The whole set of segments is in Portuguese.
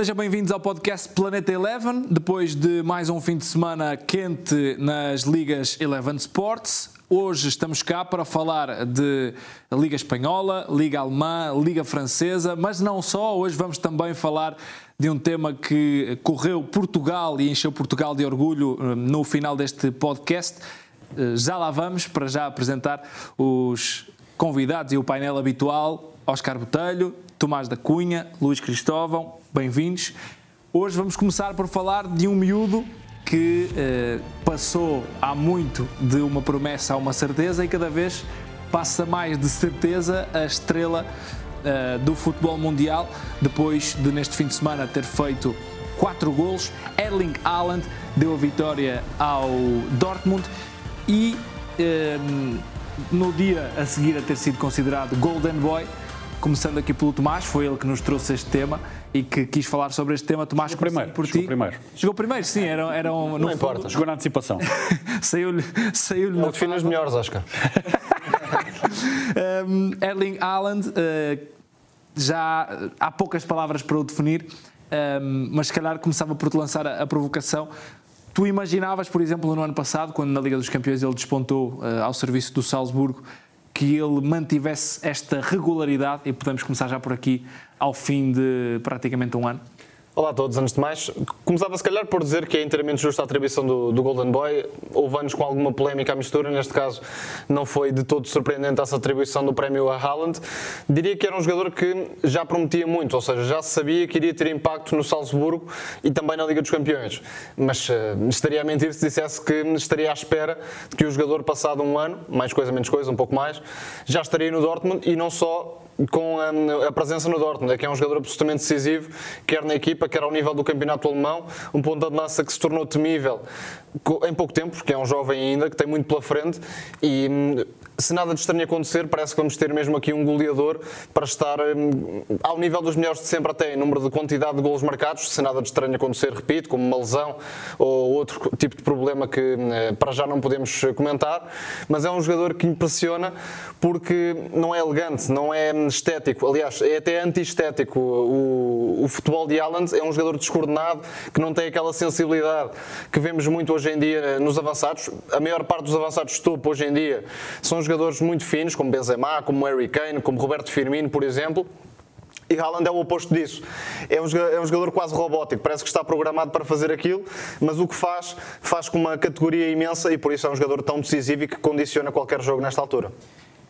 Sejam bem-vindos ao podcast Planeta Eleven, depois de mais um fim de semana quente nas ligas Eleven Sports. Hoje estamos cá para falar de Liga Espanhola, Liga Alemã, Liga Francesa, mas não só. Hoje vamos também falar de um tema que correu Portugal e encheu Portugal de orgulho eh, no final deste podcast. Eh, já lá vamos para já apresentar os convidados e o painel habitual. Oscar Botelho, Tomás da Cunha, Luís Cristóvão, bem-vindos. Hoje vamos começar por falar de um miúdo que eh, passou há muito de uma promessa a uma certeza e cada vez passa mais de certeza a estrela eh, do futebol mundial, depois de neste fim de semana ter feito quatro golos. Erling Haaland deu a vitória ao Dortmund e eh, no dia a seguir a ter sido considerado Golden Boy, começando aqui pelo Tomás, foi ele que nos trouxe este tema e que quis falar sobre este tema. Tomás, Chegou primeiro, por chegou ti. primeiro. Chegou primeiro, sim, era, era um, Não fundo, importa. Jogou na antecipação. Saiu-lhe saiu Não define os melhores, Oscar. Um, Erling Haaland, uh, já há poucas palavras para o definir, um, mas se calhar começava por te lançar a, a provocação. Tu imaginavas, por exemplo, no ano passado, quando na Liga dos Campeões ele despontou uh, ao serviço do Salzburgo, que ele mantivesse esta regularidade, e podemos começar já por aqui, ao fim de praticamente um ano? Olá a todos, antes de mais, começava se calhar por dizer que é inteiramente justa a atribuição do, do Golden Boy. Houve anos com alguma polémica à mistura, neste caso não foi de todo surpreendente essa atribuição do prémio a Haaland. Diria que era um jogador que já prometia muito, ou seja, já sabia que iria ter impacto no Salzburgo e também na Liga dos Campeões. Mas eh, estaria a mentir se dissesse que estaria à espera de que o jogador, passado um ano, mais coisa, menos coisa, um pouco mais, já estaria no Dortmund e não só com a, a, presença no Dortmund, é que é um jogador absolutamente decisivo, quer na equipa, quer ao nível do campeonato alemão, um ponto de lança que se tornou temível em pouco tempo, porque é um jovem ainda, que tem muito pela frente e hum, se nada de estranho acontecer, parece que vamos ter mesmo aqui um goleador para estar hum, ao nível dos melhores de sempre, até em número de quantidade de golos marcados, se nada de estranho acontecer, repito, como uma lesão ou outro tipo de problema que hum, para já não podemos comentar, mas é um jogador que impressiona porque não é elegante, não é estético, aliás, é até anti-estético. O, o, futebol de Haaland é um jogador descoordenado que não tem aquela sensibilidade que vemos muito hoje em dia nos avançados. A maior parte dos avançados de topo hoje em dia são jogadores muito finos, como Benzema, como Harry Kane, como Roberto Firmino, por exemplo. E Haaland é o oposto disso. É um, é um, jogador quase robótico, parece que está programado para fazer aquilo, mas o que faz, faz com uma categoria imensa e por isso é um jogador tão decisivo e que condiciona qualquer jogo nesta altura.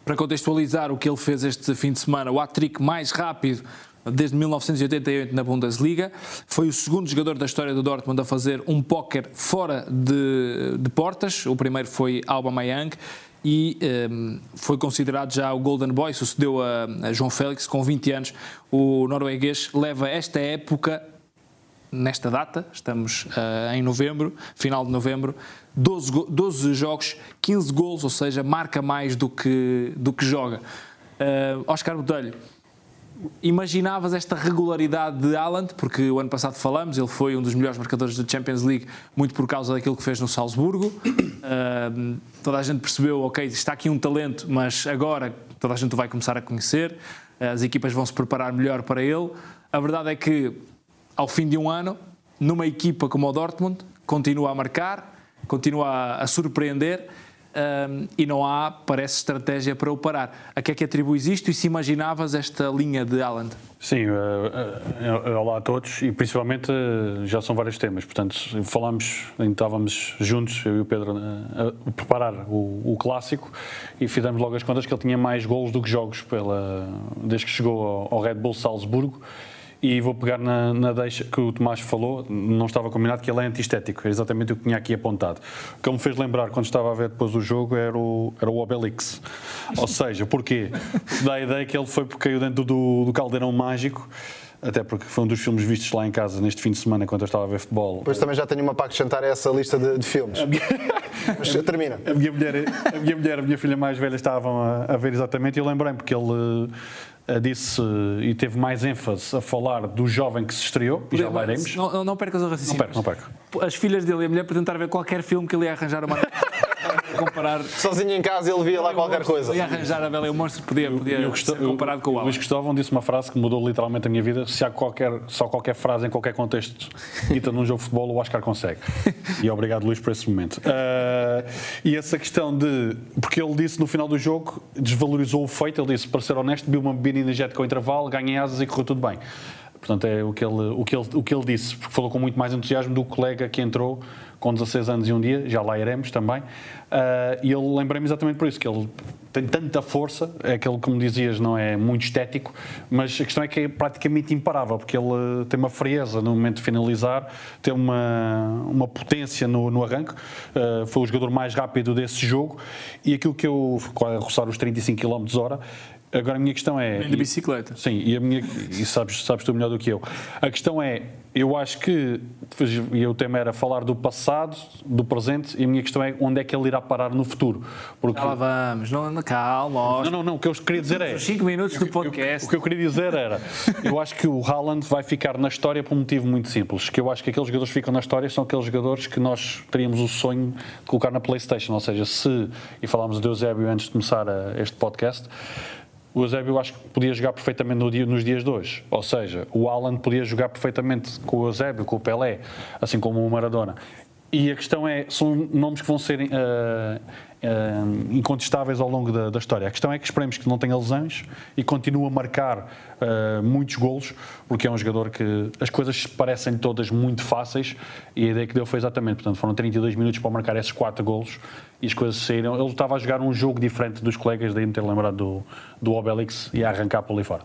Para contextualizar o que ele fez este fim de semana, o hat-trick mais rápido desde 1988 na Bundesliga. Foi o segundo jogador da história do Dortmund a fazer um póquer fora de, de portas. O primeiro foi Aubameyang e um, ehm, foi considerado já o Golden Boy, sucedeu a, a João Félix com 20 anos. O norueguês leva esta época nesta data, estamos uh, em novembro, final de novembro, 12, 12 jogos, 15 gols, ou seja, marca mais do que, do que joga. Uh, Oscar Botelho, imaginavas esta regularidade de Haaland, porque o ano passado falamos, ele foi um dos melhores marcadores da Champions League, muito por causa daquilo que fez no Salzburgo. Uh, toda a gente percebeu, ok, está aqui um talento, mas agora toda a gente vai começar a conhecer, as equipas vão se preparar melhor para ele. A verdade é que, ao fim de um ano, numa equipa como o Dortmund, continua a marcar, continua a surpreender um, e não há, parece, estratégia para o parar. A que é que atribuis isto e se imaginavas esta linha de Haaland? Sim, uh, uh, olá a todos e principalmente uh, já são vários temas, portanto falámos, estávamos juntos, eu e o Pedro, a preparar o, o, clássico e fizemos logo as contas que ele tinha mais golos do que jogos pela, desde que chegou ao, ao Red Bull Salzburgo e vou pegar na, na, deixa que o Tomás falou, não estava combinado que ele é antiestético, é exatamente o que tinha aqui apontado. O que ele me fez lembrar quando estava a ver depois o jogo era o, era o Obelix. Ou seja, porquê? Dá a ideia que ele foi porque caiu dentro do, do caldeirão mágico. Até porque foi um dos filmes vistos lá em casa neste fim de semana quando eu estava a ver futebol. Pois também já tenho uma para acrescentar a essa lista de, de filmes. Mas termina. A minha, mulher, a minha mulher, a minha filha mais velha estavam a, a ver exatamente e eu lembrei-me porque ele disse e teve mais ênfase a falar do jovem que se estreou, e já lá iremos. Não, não, percas o raciocínio. Não perco, não perco. As filhas dele e a mulher para tentar ver qualquer filme que ele ia arranjar uma. comparar. Sozinho em casa ele via lá qualquer coisa. E arranjar a Bela e o Monstro podia, podia Eu ser comparado com o Luís Alan. Cristóvão disse uma frase que mudou literalmente a minha vida. Se há qualquer, só qualquer frase em qualquer contexto dita num jogo de futebol, o Oscar consegue. E obrigado, Luís, por esse momento. Ah, e essa questão de. Porque ele disse no final do jogo, desvalorizou o feito. Ele disse, para ser honesto, viu uma bebida energética ao intervalo, ganhei asas e correu tudo bem. Portanto, é o que, ele, o, que ele, o que ele disse, porque falou com muito mais entusiasmo do colega que entrou com 16 anos e um dia, já lá iremos também. Ah, e ele lembrei-me exatamente por isso, que ele tem tanta força, é aquele, como dizias, não é muito estético, mas a questão é que é praticamente imparável, porque ele tem uma frieza no momento de finalizar, tem uma, uma potência no, no arranque, ah, foi o jogador mais rápido desse jogo, e aquilo que eu, a roçar os 35 km hora, agora a minha questão é... Nem de bicicleta. Sim, e, a minha, e sabes, sabes tu melhor do que eu. A questão é, eu acho que, e o tema era falar do passado, do presente, e a minha questão é onde é que ele irá parar no futuro. Porque, Já lá vamos, não, não, calma, ó. não, não, não, o que eu queria dizer é... Os 5 minutos do eu- podcast. o que eu queria dizer era, eu acho que o Haaland vai ficar na história por um motivo muito simples, que eu acho que aqueles jogadores que ficam na história são aqueles jogadores que nós teríamos o sonho de colocar na Playstation, ou seja, se, e falámos de Eusébio antes de começar a- este podcast, o Eusébio eu acho que podia jogar perfeitamente no dia- nos dias de hoje. Ou seja, o Alan podia jogar perfeitamente com o Eusébio, com o Pelé, assim como o Maradona. E a questão é, são nomes que vão ser ah, ah, incontestáveis ao longo da, da história. A questão é que esperemos que não tenha lesões e continue a marcar ah, muitos golos, porque é um jogador que as coisas parecem todas muito fáceis e a ideia que deu foi exatamente, portanto, foram 32 minutos para marcar esses 4 golos e as coisas saíram. Ele estava a jogar um jogo diferente dos colegas, daí me ter lembrado do, do Obelix e a arrancar por ali fora.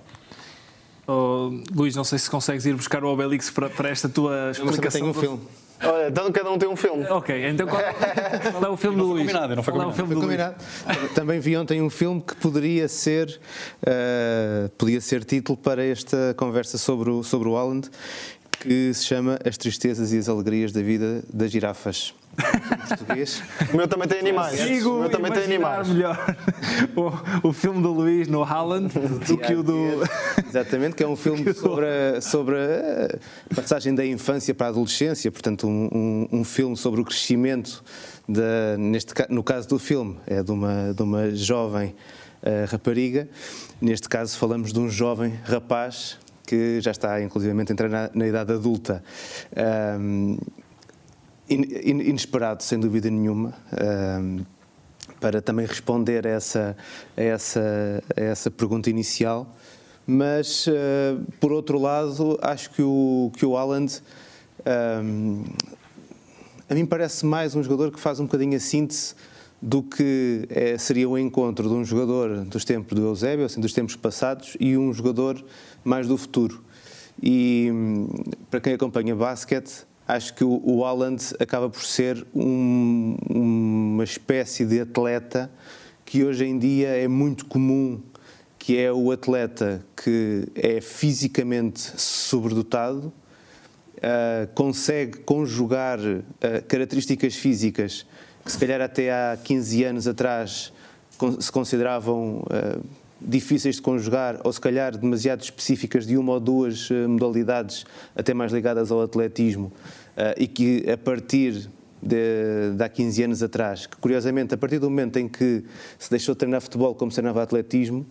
Oh, Luís, não sei se consegues ir buscar o Obelix para, para esta tua explicação. tenho um filme. Olha, então cada um tem um filme. Ok, então qual, qual é o filme do Luís? combinado, não foi é o filme Foi do Luís? combinado. Também vi ontem um filme que poderia ser, eh, podia ser título para esta conversa sobre o, sobre o Haaland, que se chama As Tristezas e as Alegrias da Vida das Girafas. Em português. O meu também tem animais. O Consigo meu também tem animais. melhor o, o filme do Luís no Haaland do que o do. Exatamente, que é um filme sobre a, sobre a passagem da infância para a adolescência, portanto, um, um, um filme sobre o crescimento, da, neste, no caso do filme, é de uma, de uma jovem eh, rapariga, neste caso falamos de um jovem rapaz que já está, inclusivamente, a entrar na, na idade adulta. Ahm, in- in- inesperado, sem dúvida nenhuma. ahm, para também responder a essa, a essa, a essa pergunta inicial. Mas, eh, por outro lado, acho que o, que o Haaland, ahm, a mim parece mais um jogador que faz um bocadinho a síntese do que eh, seria o encontro de um jogador dos tempos do Eusébio, assim, dos tempos passados, e um jogador mais do futuro. E para quem acompanha basquete, acho que o, o Haaland acaba por ser um- uma espécie de atleta que hoje em dia é muito comum, que é o atleta que é fisicamente sobredotado, Uh, consegue conjugar uh, características físicas que se calhar até há 15 anos atrás se consideravam uh, difíceis de conjugar ou se calhar demasiado específicas de uma ou duas uh, modalidades até mais ligadas ao atletismo uh, e que a partir de, de há 15 anos atrás, que curiosamente a partir do momento em que se deixou de treinar futebol como se treinava atletismo,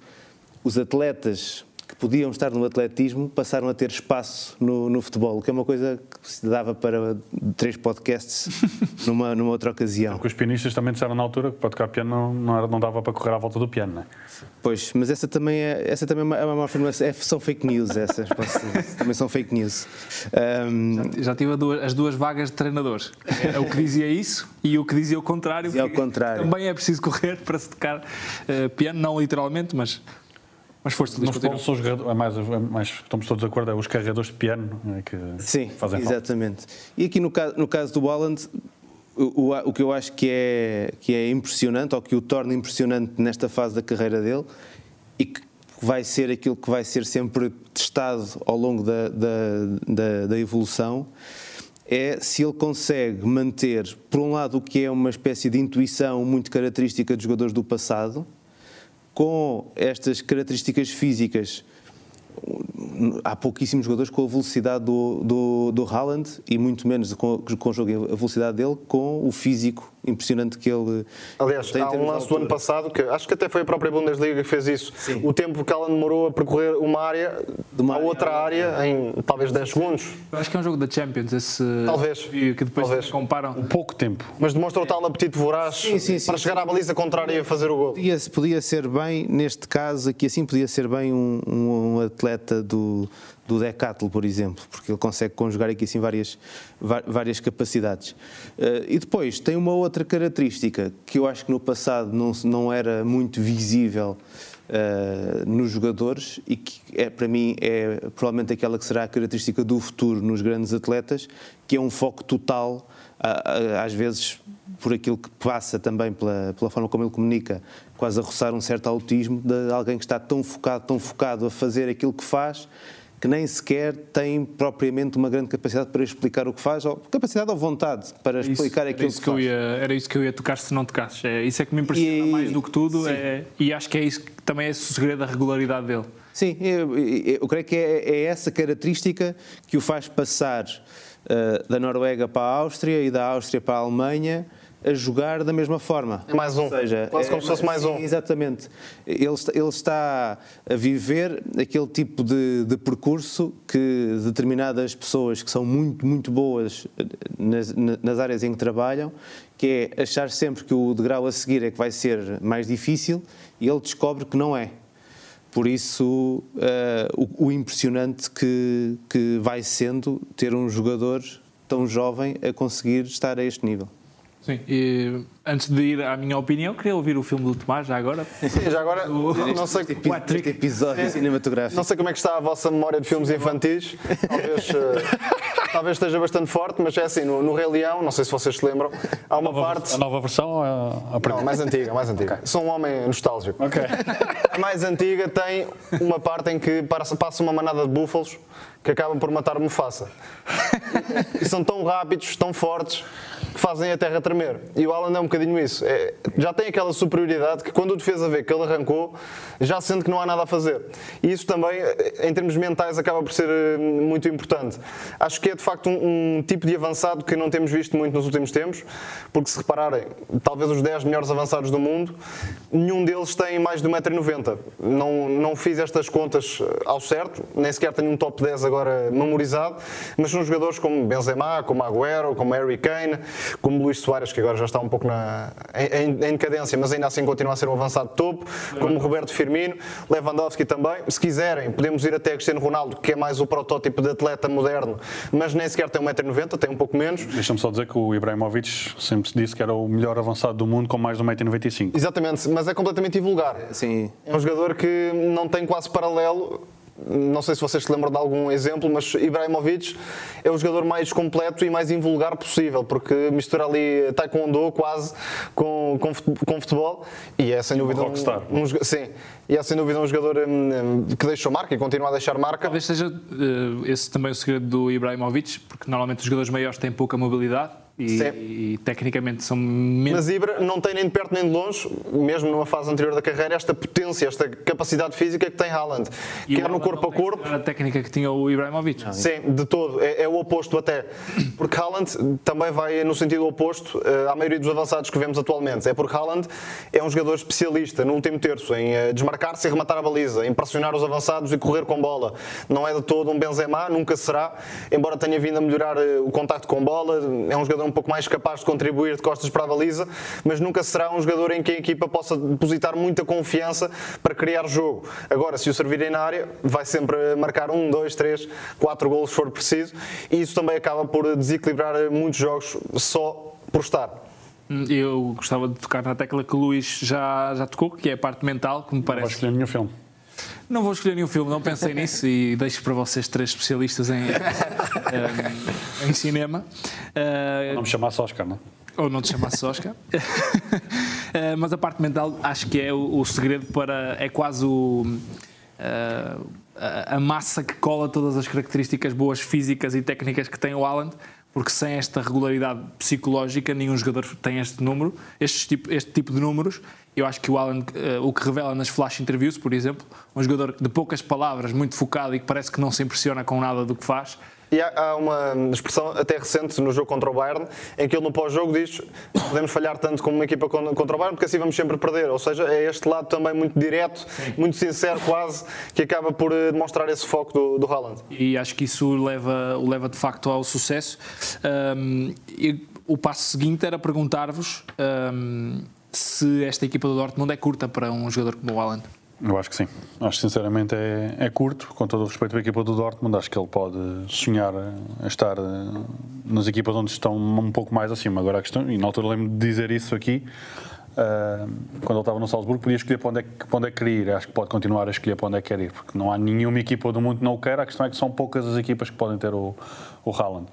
os atletas que podiam estar no atletismo passaram a ter espaço no, no futebol, o que é uma coisa que se dava para três podcasts numa, numa outra ocasião. Porque os pianistas também disseram na altura que para tocar piano não, não, era- não dava para correr à volta do piano, não é? Pois, mas essa também é, essa também é uma, é uma afirmação, é- são fake news essas, posso dizer. também são fake news. Ahm, Já tive a duas- as duas vagas de treinadores. É o que dizia isso e o que dizia o contrário. Dizia ao porque contrário. Também é preciso correr para se tocar eh, piano, não literalmente, mas, mas força, No futebol são os jogadores, é mais, é mais, estamos todos de acordo, é os carregadores de piano é, que Sim, fazem falta. exatamente. E aqui no caso, no caso do Haaland, o, o, o que eu acho que é, que é impressionante, ou que o torna impressionante nesta fase da carreira dele, e que vai ser aquilo que vai ser sempre testado ao longo da, da, da, da evolução, é se ele consegue manter, por um lado, o que é uma espécie de intuição muito característica dos jogadores do passado, com estas características físicas. Há pouquíssimos jogadores com a velocidade do, do, do Haaland e muito menos com, e a velocidade dele, com o físico impressionante que ele Aliás, há um lance do ano passado, que acho que até foi a própria Bundesliga que fez isso. Sim. O tempo que ela demorou a percorrer uma área De uma a área outra a área em talvez 10 segundos. Acho que é um jogo da Champions, esse Talvez. que depois Talvez. comparam. Pouco tempo. Mas demonstra o tal apetite voraz Sim, sim, sim. para chegar à baliza contrária e fazer o gol. Podia, podia ser bem, neste caso aqui assim, podia ser bem um, um- um atleta do, do Decathlon, por exemplo, porque ele consegue conjugar aqui assim várias, várias capacidades. Eh, e depois tem uma outra característica que eu acho que no passado não, não era muito visível eh, nos jogadores e que é, para mim é provavelmente aquela que será a característica do futuro nos grandes atletas, que é um foco total a- às vezes por aquilo que passa também pela, pela forma como ele comunica, quase a roçar um certo autismo de alguém que está tão focado, tão focado a fazer aquilo que faz, que nem sequer tem propriamente uma grande capacidade para explicar o que faz, ou capacidade ou vontade para Isso, explicar aquilo que, que faz. ia, era isso que eu ia tocar se não tocasses. É, isso é que me impressiona E- mais do que tudo é- e acho que é isso que também é o segredo da regularidade dele. Sim, eu, eu- eu creio que é, é essa característica que o faz passar eh, da Noruega para a Áustria e da Áustria para a Alemanha a jogar da mesma forma. É mais um. Ou seja, Quase como se fosse mais um. Exatamente. Ele, está- ele está a viver aquele tipo de, de percurso que determinadas pessoas que são muito, muito boas nas, na- nas áreas em que trabalham, que é achar sempre que o degrau a seguir é que vai ser mais difícil e ele descobre que não é. Por isso, eh, o, o impressionante que, que vai sendo ter um jogador tão jovem a conseguir estar a este nível. Sim. E, antes de ir à minha opinião, queria ouvir o filme do Tomás já agora. Sim, já agora, não sei, Este Patrick. episódio cinematográfico. não sei como é que está a vossa memória de filmes infantis. Talvez, eh, talvez esteja bastante forte, mas é assim, no, no Rei Leão, não sei se vocês se lembram, há uma parte. A nova versão ou a, a Não, a primeira? mais antiga, a mais antiga. Sou um homem nostálgico. Ok. A mais antiga tem uma parte em que passa uma manada de búfalos que acabam por matar Mufasa. E são tão rápidos, tão fortes, que fazem a terra tremer. E o Alan é um bocadinho isso. É- já tem aquela superioridade que quando o defesa vê que ele arrancou, já sente que não há nada a fazer. E isso também, eh, em termos mentais, acaba por ser eh, muito importante. Acho que é de facto um, um tipo de avançado que não temos visto muito nos últimos tempos, porque se repararem, talvez os 10 melhores avançados do mundo, nenhum deles tem mais de 1,90m. Não, não fiz estas contas eh, ao certo, nem sequer tenho um top 10 agora memorizado, mas são jogadores como Benzema, como Agüero, como Harry Kane, como Luís Soares, que agora já está um pouco na, em, em- decadência, mas ainda assim continua a ser um avançado de topo, como Roberto Firmino, Lewandowski também. Se quiserem, podemos ir até Cristiano Ronaldo, que é mais o protótipo de atleta moderno, mas nem sequer tem 1,90m, tem um pouco menos. Deixa-me só dizer que o Ibrahimovic sempre se disse que era o melhor avançado do mundo com mais de 1,95m. Exatamente, mas é completamente invulgar. Sim, É um jogador que não tem quase paralelo. Não sei se vocês se lembram de algum exemplo, mas Ibrahimovic é o jogador mais completo e mais invulgar possível, porque mistura ali taekwondo quase com, com, fut- com futebol e é sem dúvida rockstar. um, um joga- sim, e é sem dúvida um jogador hum, que deixou marca e continua a deixar marca. Talvez seja eh, esse também o segredo do Ibrahimovic, porque normalmente os jogadores maiores têm pouca mobilidade e, e tecnicamente são menos. Mas Ibra não tem nem de perto nem de longe, mesmo numa fase anterior da carreira, esta potência, esta capacidade física que tem Haaland, E quer no corpo não a corpo, A técnica que tinha o Ibrahimovic. Sim, de todo. É, é o oposto até. Porque Haaland também vai no sentido oposto eh, à maioria dos avançados que vemos atualmente. É porque Haaland é um jogador especialista no último terço em eh, desmarcar-se e rematar a baliza, em pressionar os avançados e correr com bola. Não é de todo um Benzema, nunca será, embora tenha vindo a melhorar eh, o contacto com bola. É um jogador um pouco mais capaz de contribuir de costas para a baliza, mas nunca será um jogador em que a equipa possa depositar muita confiança para criar jogo. Agora, se o servirem na área, vai sempre marcar um, dois, três, quatro golos se for preciso, e isso também acaba por desequilibrar muitos jogos só por estar. Eu gostava de tocar na tecla que o Luís já, já tocou, que é a parte mental, que me Não vais parece. escolher nenhum filme. Não vou escolher nenhum filme, não pensei nisso e deixo para vocês três especialistas em, em, em cinema. Eh, Não me chamasse Oscar, não? ou não te chamasse Oscar. Eh, mas a parte mental acho que é o, o segredo para. é quase o. a- a massa que cola todas as características boas físicas e técnicas que tem o Haaland, porque sem esta regularidade psicológica nenhum jogador tem este número, este tipo, este tipo de números. Eu acho que o Alan, uh, o que revela nas flash interviews, por exemplo, um jogador de poucas palavras, muito focado e que parece que não se impressiona com nada do que faz, e há, há, uma expressão até recente no jogo contra o Bayern, em que ele no pós-jogo diz podemos falhar tanto como uma equipa contra o Bayern, porque assim vamos sempre perder. Ou seja, é este lado também muito direto, muito sincero quase, que acaba por eh, demonstrar esse foco do, do Haaland. E acho que isso leva, o leva de facto ao sucesso. Um, o passo seguinte era perguntar-vos um, se esta equipa do Dortmund é curta para um jogador como o Haaland. Eu acho que sim. Acho que sinceramente é, é curto, com todo o respeito à equipa do Dortmund. Acho que ele pode sonhar a estar eh, nas equipas onde estão um pouco mais acima. Agora a questão, e na altura lembro de dizer isso aqui, uh, quando ele estava no Salzburgo, podia escolher para onde, é, para onde é que queria ir. Acho que pode continuar a escolher para onde é que quer ir, porque não há nenhuma equipa do mundo que não o queira. A questão é que são poucas as equipas que podem ter o, o Haaland.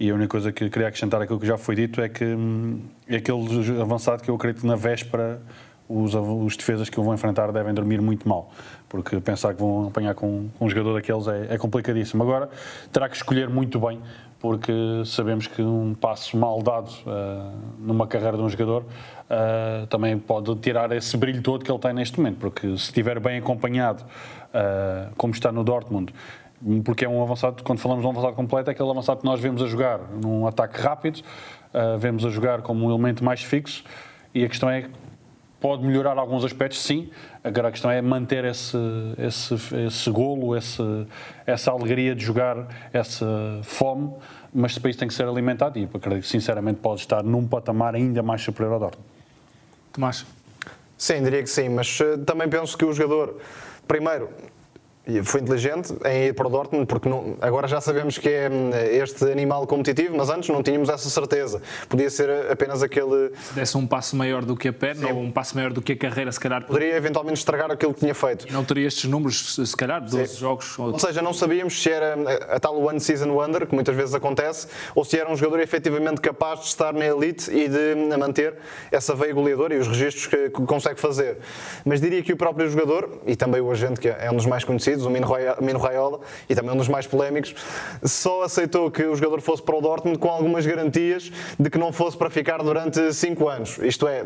E a única coisa que queria acrescentar aquilo que já foi dito é que hum, é aquele avançado que eu acredito na véspera os, os defesas que o vão enfrentar devem dormir muito mal, porque pensar que vão apanhar com, com um jogador daqueles é, é complicadíssimo. Agora, terá que escolher muito bem, porque sabemos que um passo mal dado uh, numa carreira de um jogador uh, também pode tirar esse brilho todo que ele tem neste momento, porque se estiver bem acompanhado, uh, como está no Dortmund, porque é um avançado, quando falamos de um avançado completo, é aquele avançado que nós vemos a jogar num ataque rápido, vemos a jogar como um elemento mais fixo, e a questão é pode melhorar alguns aspectos, sim. Agora a questão é manter esse, esse, esse golo, esse, essa alegria de jogar, essa fome, mas depois tem que ser alimentado e acredito que sinceramente pode estar num patamar ainda mais superior ao Dortmund. Tomás? Sim, diria que sim, mas uh, também penso que o jogador, primeiro, foi inteligente em ir para o Dortmund, porque não, agora já sabemos que é hum, este animal competitivo, mas antes não tínhamos essa certeza. Podia ser apenas aquele. Se desse um passo maior do que a perna Sim. ou um passo maior do que a carreira, se calhar. Poderia eventualmente estragar aquilo que tinha feito. E não teria estes números, se calhar, 12 Sim. jogos. Ou... ou... seja, não sabíamos se era a, a tal One Season Wonder, que muitas vezes acontece, ou se era um jogador efetivamente capaz de estar na elite e de hum, manter essa veia goleadora e os registros que, que consegue fazer. Mas diria que o próprio jogador, e também o agente, que é um dos mais conhecidos, o Mino Raiola, e também um dos mais polémicos, só aceitou que o jogador fosse para o Dortmund com algumas garantias de que não fosse para ficar durante 5 anos. Isto é,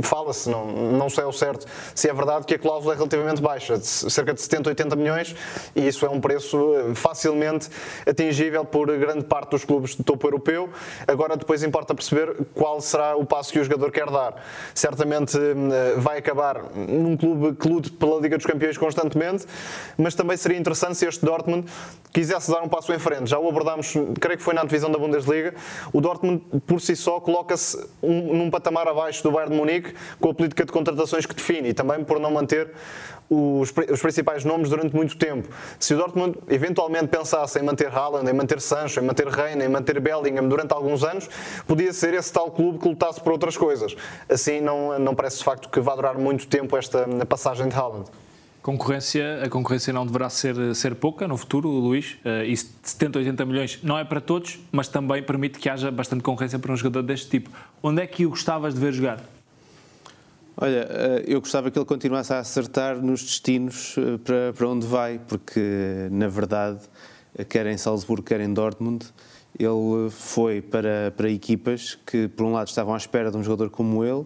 fala-se, não, não sei ao certo se é verdade, que a cláusula é relativamente baixa, de cerca de 70, 80 milhões, e isso é um preço facilmente atingível por grande parte dos clubes de topo europeu. Agora, depois importa perceber qual será o passo que o jogador quer dar. Certamente eh, vai acabar num clube que lute pela Liga dos Campeões constantemente, mas também seria interessante se este Dortmund quisesse dar um passo em frente. Já o abordámos, creio que foi na divisão da Bundesliga. O Dortmund, por si só, coloca-se um, num patamar abaixo do Bayern de Munique com a política de contratações que define e também por não manter os, os, principais nomes durante muito tempo. Se o Dortmund eventualmente pensasse em manter Haaland, em manter Sancho, em manter Reina, em manter Bellingham durante alguns anos, podia ser esse tal clube que lutasse por outras coisas. Assim, não, não parece de facto que vá durar muito tempo esta passagem de Haaland. Concorrência, a concorrência não deverá ser, ser pouca no futuro, Luís. Uh, e 70, 80 milhões não é para todos, mas também permite que haja bastante concorrência para um jogador deste tipo. Onde é que o gostavas de ver jogar? Olha, eh, eu gostava que ele continuasse a acertar nos destinos eh, para, para onde vai, porque, na verdade, quer em Salzburgo, quer em Dortmund, ele foi para, para equipas que, por um lado, estavam à espera de um jogador como ele,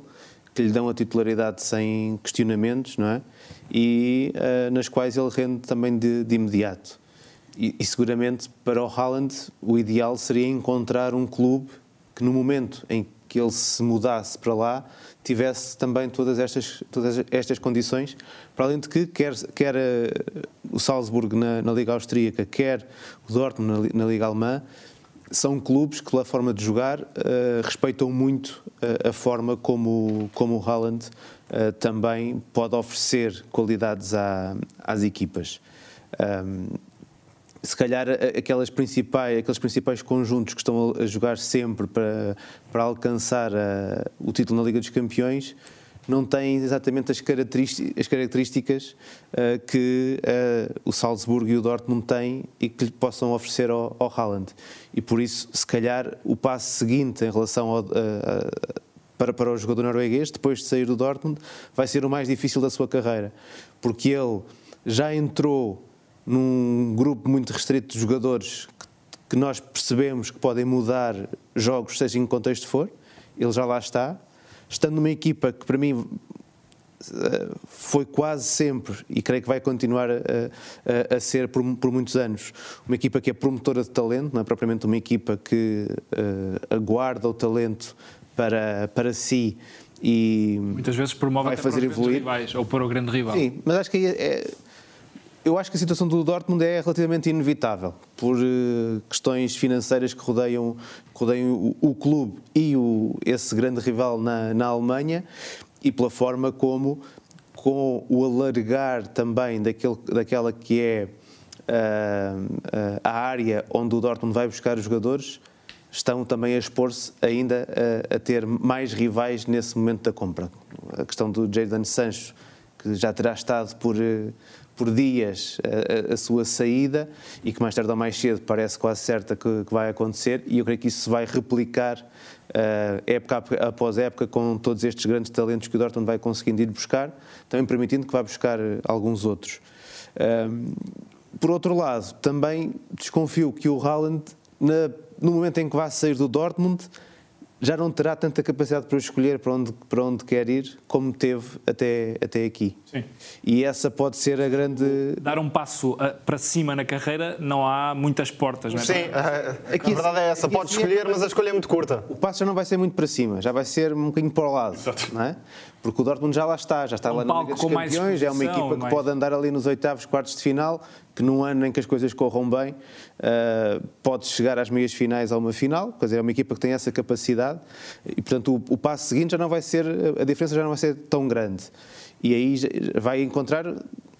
que lhe dão a titularidade sem questionamentos, não é? E uh, nas quais ele rende também de, de imediato. E, e, seguramente para o Haaland o ideal seria encontrar um clube que no momento em que ele se mudasse para lá tivesse também todas estas, todas estas condições, para além de que quer, quer uh, o Salzburgo na, na, Liga Austríaca, quer o Dortmund na, na Liga Alemã, são clubes que, pela forma de jogar, uh, respeitam muito a forma como, como o Haaland uh, também pode oferecer qualidades à, às equipas. Um, se calhar aquelas principais, aqueles principais conjuntos que estão a jogar sempre para, para alcançar o título na Liga dos Campeões não têm exatamente as características, as características uh, que uh, o Salzburgo e o Dortmund têm e que lhe possam oferecer ao, ao Haaland. E por isso, se calhar, o passo seguinte em relação ao, uh, para, para o jogador norueguês, depois de sair do Dortmund, vai ser o mais difícil da sua carreira, porque ele já entrou num grupo muito restrito de jogadores que que nós percebemos que podem mudar jogos, seja em que contexto for. Ele já lá está. Estando numa equipa que, para mim, foi quase sempre, e creio que vai continuar a, a, a ser por, por, muitos anos, uma equipa que é promotora de talento, não é propriamente uma equipa que uh, aguarda o talento para, para si e muitas vezes promove vai fazer evoluir rivais ou para o grande rival. Sim, mas acho que é, eu acho que a situação do Dortmund é relativamente inevitável por uh, questões financeiras que rodeiam, que rodeiam o, o, clube e o, esse grande rival na, na Alemanha e pela forma como, com o alargar também daquele, daquela que é uh, uh, a área onde o Dortmund vai buscar os jogadores, estão também a expor-se ainda a, a, ter mais rivais nesse momento da compra. A questão do Jadon Sancho, que já terá estado por, uh, por dias a, a, sua saída e que mais tarde ou mais cedo parece quase certa que, que vai acontecer, e eu creio que isso se vai replicar uh, época após época, com todos estes grandes talentos que o Dortmund vai conseguindo ir buscar, também permitindo que vá buscar eh, alguns outros. Uh, por outro lado, também desconfio que o Haaland, na, no momento em que vai sair do Dortmund, já não terá tanta capacidade para escolher para onde, para onde quer ir como teve até, até aqui. Sim. E essa pode ser a grande. Dar um passo uh, para cima na carreira, não há muitas portas, não é? Sim, a, aqui, a verdade é essa, pode escolher, mas a escolha é muito curta. O passo já não vai ser muito para cima, já vai ser um bocadinho para o lado. Exato. Não é? Porque o Dortmund já lá está, já está um lá na Liga dos Campeões, é uma equipa que mais... pode andar ali nos oitavos, quartos de final, que num ano em que as coisas corram bem, uh, pode chegar às meias finais a uma final, quer dizer, é uma equipa que tem essa capacidade e, portanto, o, o passo seguinte já não vai ser, a diferença já não vai ser tão grande. E aí vai encontrar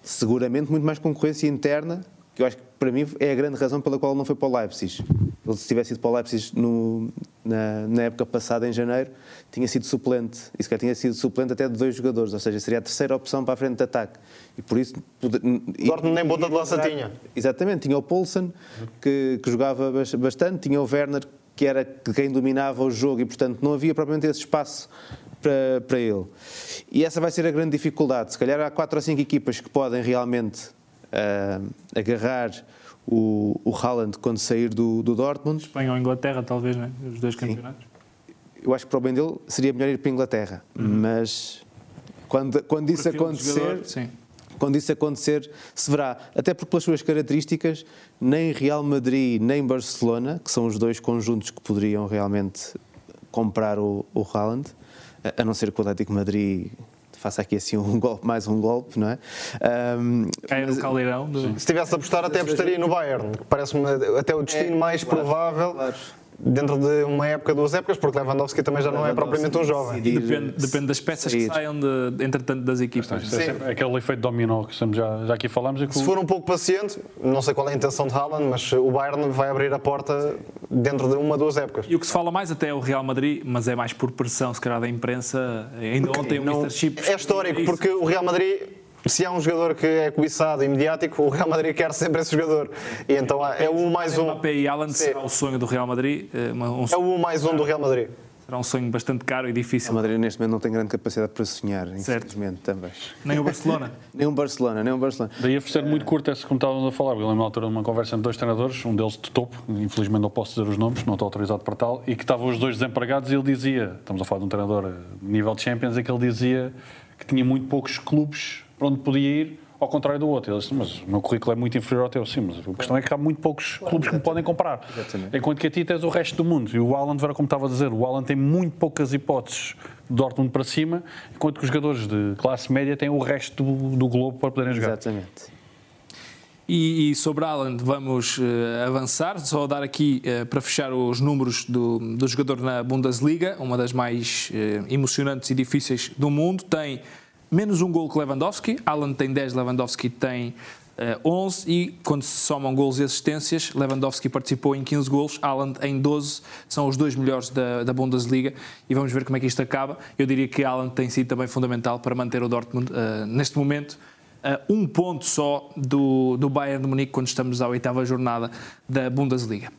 seguramente muito mais concorrência interna que eu acho que para mim é a grande razão pela qual ele não foi para o Leipzig. Ele, se tivesse ido para o Leipzig no, na, na, época passada, em janeiro, tinha sido suplente. E sequer tinha sido suplente até de dois jogadores, ou seja, seria a terceira opção para a frente de ataque. E por isso. Dortmund nem bota de lança tinha. Exatamente, tinha o Poulsen, que, que jogava bastante, tinha o Werner, que era quem dominava o jogo, e portanto não havia propriamente esse espaço para, para ele. E essa vai ser a grande dificuldade. Se calhar há quatro ou cinco equipas que podem realmente uh, agarrar o, o Haaland quando sair do, do Dortmund. Espanha ou Inglaterra, talvez, né? os dois campeonatos. Eu acho que para o bem dele seria melhor ir para a Inglaterra, uhum. mas quando, quando isso acontecer, jogador, quando isso acontecer, se verá, até porque pelas suas características, nem Real Madrid nem Barcelona, que são os dois conjuntos que poderiam realmente comprar o, o Haaland, a não ser que o Atlético Madrid faça aqui assim um golpe, mais um golpe, não é? Um, Cai no caldeirão. Do... Se tivesse a apostar, até apostaria no Bayern, que parece-me até o destino é, mais claro, provável. Claro dentro de uma época, duas épocas, porque Lewandowski também já não é propriamente um jovem. Depende, depende das peças que saiam, de, entretanto, das equipas. Sim. É aquele efeito dominó que já, já aqui falamos. É Se for um pouco paciente, não sei qual é a intenção de Haaland, mas o Bayern vai abrir a porta dentro de uma, duas épocas. E o que se fala mais até é o Real Madrid, mas é mais por pressão, se calhar, da imprensa. Ainda porque ontem o não, Mr. Chips... É histórico, porque o Real Madrid se há um jogador que é cobiçado e mediático, o Real Madrid quer sempre esse jogador. E então é o mais um. Mbappé e Alan será o sonho do Real Madrid. Eh, um é o mais um do Real Madrid. Será um sonho bastante caro e difícil. O Madrid neste momento não tem grande capacidade para sonhar, infelizmente também. Nem o Barcelona. nem o Barcelona, nem o Barcelona. Daí a ser muito curto esse como estávamos a falar. Eu lembro na altura de uma conversa entre dois treinadores, um deles de topo, infelizmente não posso dizer os nomes, não estou autorizado para tal, e que estavam os dois desempregados e ele dizia, estamos a falar de um treinador nível de Champions, em que ele dizia que tinha muito poucos clubes para onde podia ir ao contrário do outro. Ele disse, mas o meu currículo é muito inferior ao teu. Sim, mas a questão é que há muito poucos clubes que me podem comprar. Exatamente. Enquanto que a ti tens o resto do mundo. E o Alan, era como estava a dizer, o Alan tem muito poucas hipóteses de Dortmund para cima, enquanto que os jogadores de classe média têm o resto do, do globo para poderem jogar. Exatamente. E, e, sobre Alan vamos uh, avançar, só dar aqui uh, para fechar os números do, do jogador na Bundesliga, uma das mais uh, emocionantes e difíceis do mundo. Tem menos um gol que Lewandowski. Alan tem 10, Lewandowski tem uh, eh, 11 e quando se somam gols e assistências, Lewandowski participou em 15 gols, Alan em 12, são os dois melhores da, da Bundesliga e vamos ver como é que isto acaba. Eu diria que Alan tem sido também fundamental para manter o Dortmund uh, neste momento. Uh, um ponto só do, do Bayern de Munique quando estamos à oitava jornada da Bundesliga.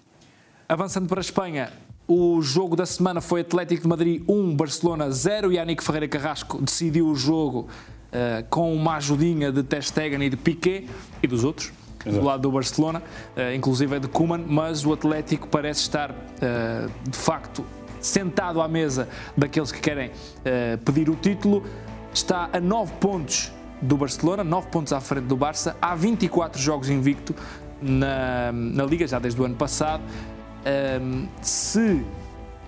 Avançando para a Espanha, o jogo da semana foi Atlético de Madrid 1, Barcelona 0. Yannick Ferreira Carrasco decidiu o jogo uh, com uma ajudinha de Ter Stegen e de Piquet e dos outros. do lado do Barcelona, uh, inclusive é de Koeman, mas o Atlético parece estar, uh, de facto, sentado à mesa daqueles que querem pedir o título. Está a 9 pontos do Barcelona, 9 pontos à frente do Barça, há 24 jogos invicto na, na Liga, já desde o ano passado. Um, se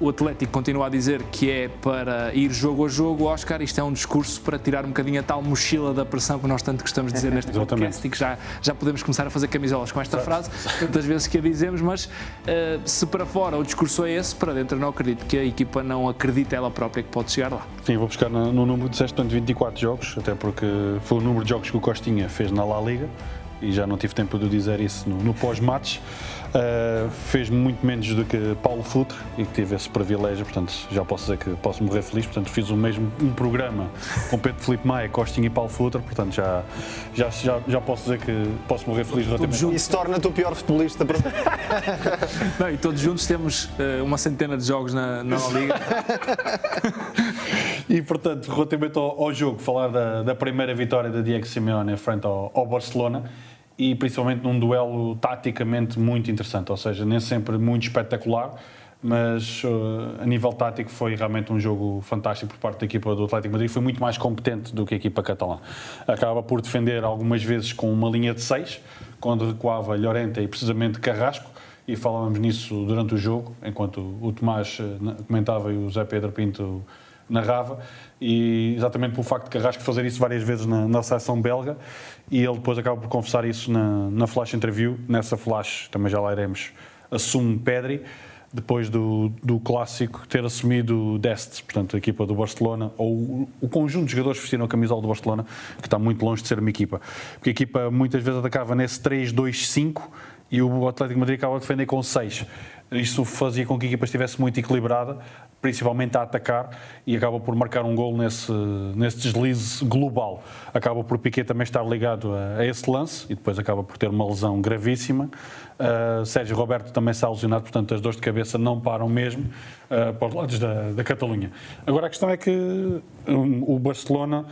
o Atlético continua a dizer que é para ir jogo a jogo, Oscar, isto é um discurso para tirar um bocadinho a tal mochila da pressão que nós tanto gostamos de dizer neste podcast e que já, já podemos começar a fazer camisolas com esta frase, tantas vezes que a dizemos, mas uh, se para fora o discurso é esse, para dentro eu não acredito que a equipa não acredita ela própria que pode chegar lá. Sim, vou buscar no, no número de 6, portanto 24 jogos, até porque foi o número de jogos que o Costinha fez na La Liga e já não tive tempo de dizer isso no, no pós-match. Uh, fez muito menos do que Paulo Futre e que tive esse privilégio, portanto já posso dizer que posso morrer feliz. Portanto, fiz o mesmo um programa com Pedro Felipe Maia, Costinha e Paulo Futre, portanto já, já, já, já posso dizer que posso morrer feliz relativamente. Isso torna-te o pior futebolista para Não, e todos juntos temos uh, uma centena de jogos na, na Liga. e portanto, relativamente ao, ao, jogo, falar da, da primeira vitória da Diego Simeone frente ao, ao Barcelona e principalmente num duelo taticamente muito interessante, ou seja, nem sempre muito espetacular, mas uh, a nível tático foi realmente um jogo fantástico por parte da equipa do Atlético Madrid, foi muito mais competente do que a equipa catalã. Acaba por defender algumas vezes com uma linha de 6, quando recuava Llorente e precisamente Carrasco, e falávamos nisso durante o jogo, enquanto o Tomás uh, comentava e o Zé Pedro Pinto narrava, e exatamente pelo facto de Carrasco fazer isso várias vezes na, na seleção belga, e ele depois acaba por confessar isso na, na flash interview. Nessa flash, também já lá iremos, assume Pedri, depois do, do clássico ter assumido Dest, portanto, a equipa do Barcelona, ou o, conjunto de jogadores que vestiram a camisola do Barcelona, que está muito longe de ser uma equipa. Porque a equipa muitas vezes atacava nesse 3-2-5 e o Atlético Madrid acaba de defender com 6. Isso fazia com que a equipa estivesse muito equilibrada, principalmente a atacar, e acaba por marcar um gol nesse, nesse deslize global. Acaba por Piquet também estar ligado a, a esse lance e depois acaba por ter uma lesão gravíssima. Uh, Sérgio Roberto também está lesionado, portanto as dores de cabeça não param mesmo uh, para os lados da, da Catalunha. Agora a questão é que um, o Barcelona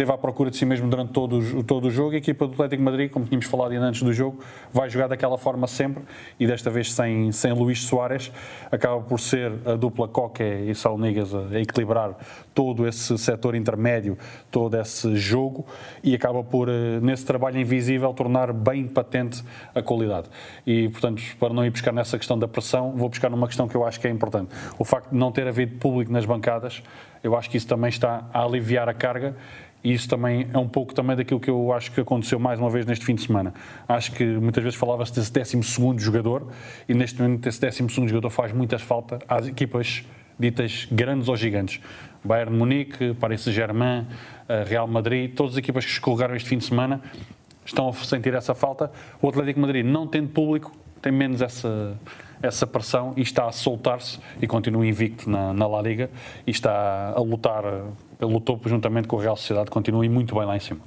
esteve à procura de si mesmo durante todo o, todo o jogo. A equipa do Atlético Madrid, como tínhamos falado antes do jogo, vai jogar daquela forma sempre e desta vez sem, sem Luís Soares. Acaba por ser a dupla Coque e Salnigas a, a equilibrar todo esse setor intermédio, todo esse jogo e acaba por, eh, nesse trabalho invisível, tornar bem patente a qualidade. E, portanto, para não ir buscar nessa questão da pressão, vou buscar numa questão que eu acho que é importante. O facto de não ter havido público nas bancadas, eu acho que isso também está a aliviar a carga e isso também é um pouco também daquilo que eu acho que aconteceu mais uma vez neste fim de semana. Acho que muitas vezes falava-se desse 12 jogador e neste momento esse 12 jogador faz muitas falta às equipas ditas grandes ou gigantes. Bayern Munique, Paris Saint-Germain, eh, Real Madrid, todas as equipas que escorregaram este fim de semana estão a sentir essa falta. O Atlético Madrid, não tendo público, tem menos essa, essa pressão e está a soltar-se e continua invicto na, na La Liga e está a lutar pelo topo juntamente com a Real Sociedade, continua muito bem lá em cima.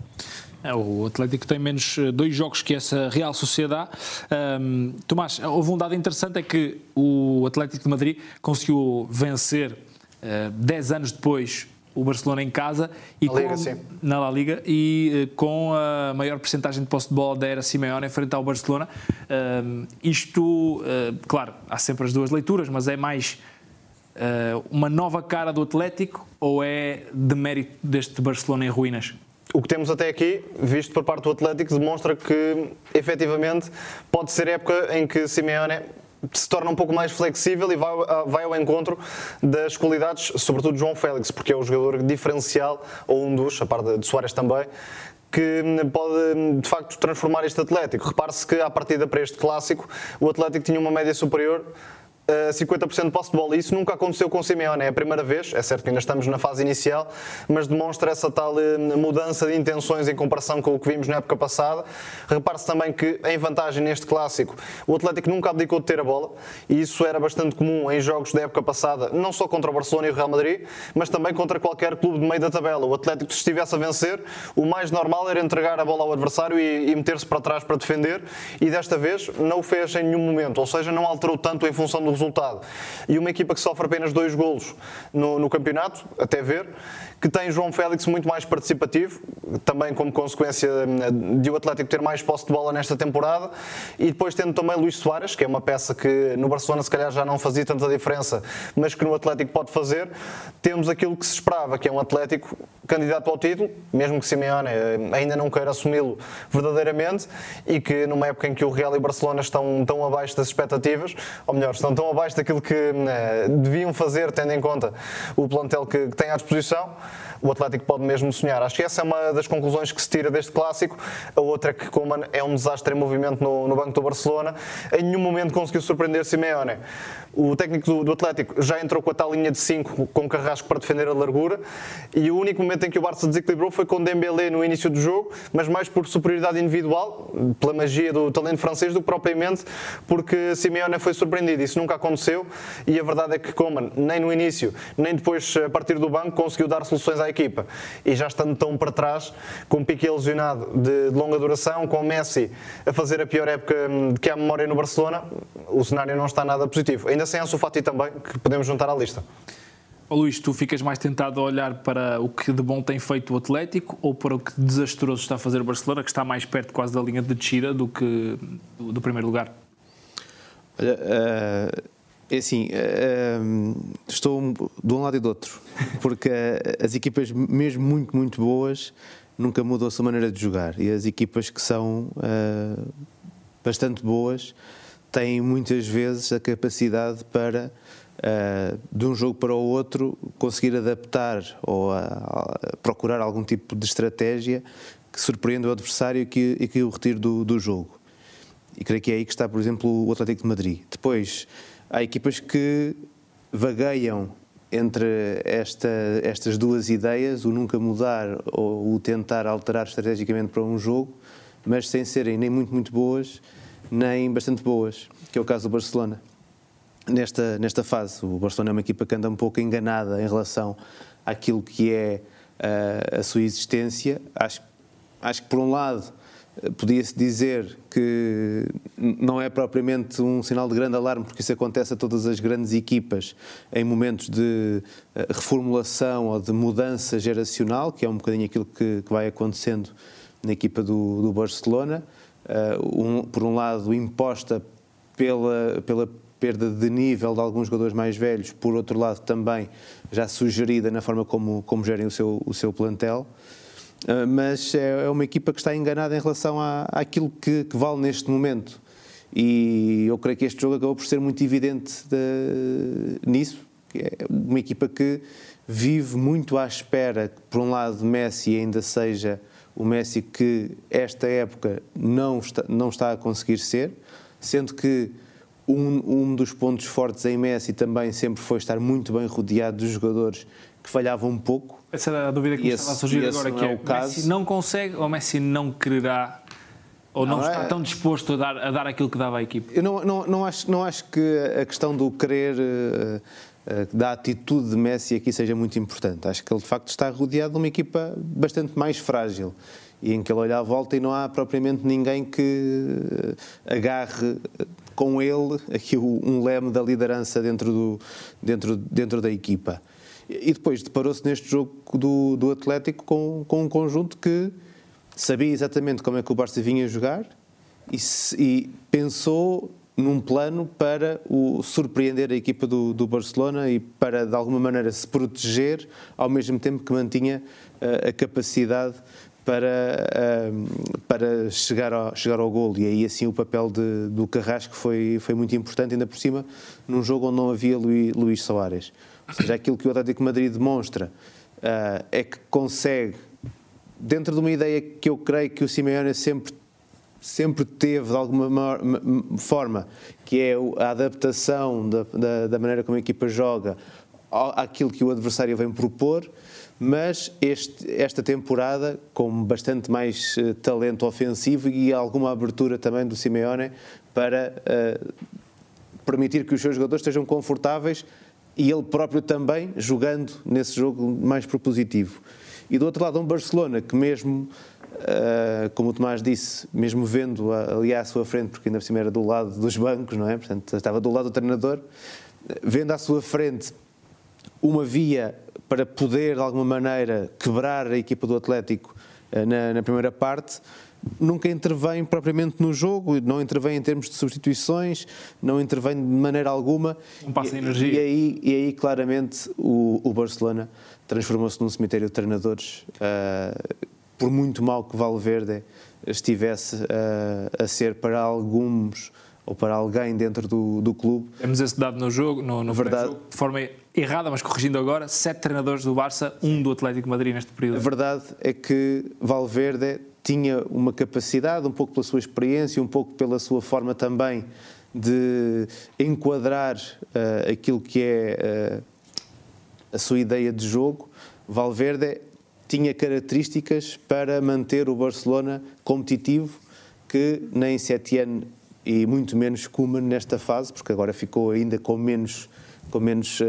É, o Atlético tem menos eh, dois jogos que essa Real Sociedade. Um, Tomás, houve um dado interessante, é que o Atlético de Madrid conseguiu vencer uh, 10 anos depois o Barcelona em casa e na, Liga, sim. na La Liga e uh, com a maior percentagem de posse de bola da era Simeone em frente ao Barcelona. Uh, isto, uh, claro, há sempre as duas leituras, mas é mais uma nova cara do Atlético ou é de mérito deste Barcelona em ruínas? o que temos até aqui, visto por parte do Atlético, demonstra que efetivamente pode ser época em que Simeone se torna um pouco mais flexível e vai, vai ao encontro das qualidades, sobretudo de João Félix, porque é o jogador diferencial, ou um dos, a par de Soares também, que pode de facto transformar este Atlético. Repare-se que, à partida para este clássico, o Atlético tinha uma média superior 50% de posse de bola. Isso nunca aconteceu com o Simeone, é a primeira vez. É certo que ainda estamos na fase inicial, mas demonstra essa tal eh, mudança de intenções em comparação com o que vimos na época passada. Repare-se também que, em vantagem neste clássico, o Atlético nunca abdicou de ter a bola, e isso era bastante comum em jogos da época passada, não só contra o Barcelona e o Real Madrid, mas também contra qualquer clube de meio da tabela. O Atlético, se estivesse a vencer, o mais normal era entregar a bola ao adversário e, e meter-se para trás para defender, e desta vez não o fez em nenhum momento, ou seja, não alterou tanto em função do resultado. E uma equipa que sofre apenas dois golos no, no campeonato, até ver, que tem João Félix muito mais participativo, também como consequência hum, de o Atlético ter mais posse de bola nesta temporada, e depois tendo também Luís Soares, que é uma peça que no Barcelona se calhar já não fazia tanta diferença, mas que no Atlético pode fazer, temos aquilo que se esperava, que é um Atlético candidato ao título, mesmo que Simeone hum, ainda não queira assumi-lo verdadeiramente, e que numa época em que o Real e o Barcelona estão tão abaixo das expectativas, ou melhor, estão tão abaixo daquilo que hum, deviam fazer, tendo em conta o plantel que, que têm à disposição, o Atlético pode mesmo sonhar. Acho que essa é uma das conclusões que se tira deste clássico. A outra é que Koeman é um desastre em movimento no, no banco do Barcelona. Em nenhum momento conseguiu surpreender Simeone. O técnico do, do, Atlético já entrou com a tal linha de 5 com Carrasco para defender a largura e o único momento em que o Barça desequilibrou foi com Dembélé no início do jogo, mas mais por superioridade individual, pela magia do talento francês, do que propriamente porque Simeone foi surpreendido. Isso nunca aconteceu e a verdade é que Coman, nem no início, nem depois a partir do banco, conseguiu dar soluções à equipa. E já estando tão para trás, com Piqué lesionado de, de longa duração, com Messi a fazer a pior época hum, que há memória no Barcelona, o cenário não está nada positivo. Ainda sem Ansu Fati também, que podemos juntar à lista. Oh, Luís, tu ficas mais tentado a olhar para o que de bom tem feito o Atlético ou para o que desastroso está a fazer o Barcelona, que está mais perto quase da linha de descida do que do, do primeiro lugar? Olha, uh, é assim, uh, estou de um lado e do outro, porque uh, as equipas, mesmo muito, muito boas, nunca mudam a sua maneira de jogar. E as equipas que são bastante boas têm muitas vezes a capacidade para, uh, de um jogo para o outro, conseguir adaptar ou a, a procurar algum tipo de estratégia que surpreenda o adversário e que, e que o retire do, do jogo. E creio que é aí que está, por exemplo, o Atlético de Madrid. Depois, há equipas que vagueiam entre esta, estas duas ideias, o nunca mudar ou o tentar alterar estrategicamente para um jogo, mas sem serem nem muito, muito boas, nem bastante boas, que é o caso do Barcelona. Nesta, nesta fase, o Barcelona é uma equipa que anda um pouco enganada em relação àquilo que é uh, a sua existência. Acho, acho que, por um lado, podia-se dizer que não é propriamente um sinal de grande alarme, porque isso acontece a todas as grandes equipas em momentos de eh, reformulação ou de mudança geracional, que é um bocadinho aquilo que, que vai acontecendo na equipa do, do Barcelona. Uh, um, por um lado, imposta pela, pela perda de nível de alguns jogadores mais velhos, por outro lado, também já sugerida na forma como, como gerem o seu, o seu plantel. Uh, mas é, é, uma equipa que está enganada em relação à, àquilo que, que, vale neste momento. E eu creio que este jogo acabou por ser muito evidente de, nisso. Que é uma equipa que vive muito à espera que, por um lado, Messi ainda seja o Messi que esta época não está, não está a conseguir ser, sendo que um, um dos pontos fortes em Messi também sempre foi estar muito bem rodeado de jogadores que falhavam um pouco. Essa era a dúvida que me estava a surgir agora, que é, é o caso. Messi não consegue ou Messi não quererá ou não, não está é... tão disposto a dar, a dar aquilo que dava à equipe? Eu não, não, não, acho, não acho que a questão do querer uh, da atitude de Messi aqui seja muito importante. Acho que ele de facto está rodeado de uma equipa bastante mais frágil e em que ele olha à volta e não há propriamente ninguém que agarre com ele aqui um leme da liderança dentro, do, dentro, dentro da equipa. E depois deparou-se neste jogo do, do Atlético com, com um conjunto que sabia exatamente como é que o Barça vinha jogar e, e pensou num plano para o, surpreender a equipa do, do, Barcelona e para, de alguma maneira, se proteger, ao mesmo tempo que mantinha uh, a capacidade para, uh, para chegar, ao, chegar ao golo. E aí, assim, o papel de, do Carrasco foi, foi muito importante, ainda por cima, num jogo onde não havia Luís, Luís Soares. Ou seja, aquilo que o Atlético Madrid demonstra uh, é que consegue, dentro de uma ideia que eu creio que o Simeone sempre sempre teve de alguma forma, que é a adaptação da, da, da maneira como a equipa joga àquilo que o adversário vem propor, mas este, esta temporada com bastante mais uh, talento ofensivo e alguma abertura também do Simeone para uh, permitir que os seus jogadores estejam confortáveis e ele próprio também jogando nesse jogo mais propositivo. E do outro lado, um Barcelona que mesmo Uh, como o Tomás disse, mesmo vendo ali à sua frente, porque ainda por cima era do lado dos bancos, não é? Portanto, estava do lado do treinador, vendo à sua frente uma via para poder, de alguma maneira, quebrar a equipa do Atlético uh, na, na, primeira parte, nunca intervém propriamente no jogo, não intervém em termos de substituições, não intervém de maneira alguma. Um passo de energia. E, e, aí, e aí, claramente, o, o Barcelona transformou-se num cemitério de treinadores. Uh, por muito mal que Valverde estivesse a, a ser para alguns ou para alguém dentro do, do clube. Temos esse dado no jogo, no, no verdade, jogo, de forma errada, mas corrigindo agora, sete treinadores do Barça, um do Atlético Madrid neste período. A verdade é que Valverde tinha uma capacidade, um pouco pela sua experiência, um pouco pela sua forma também de enquadrar uh, aquilo que é uh, a sua ideia de jogo. Valverde tinha características para manter o Barcelona competitivo que nem Setien e muito menos Koeman nesta fase, porque agora ficou ainda com menos, com menos uh,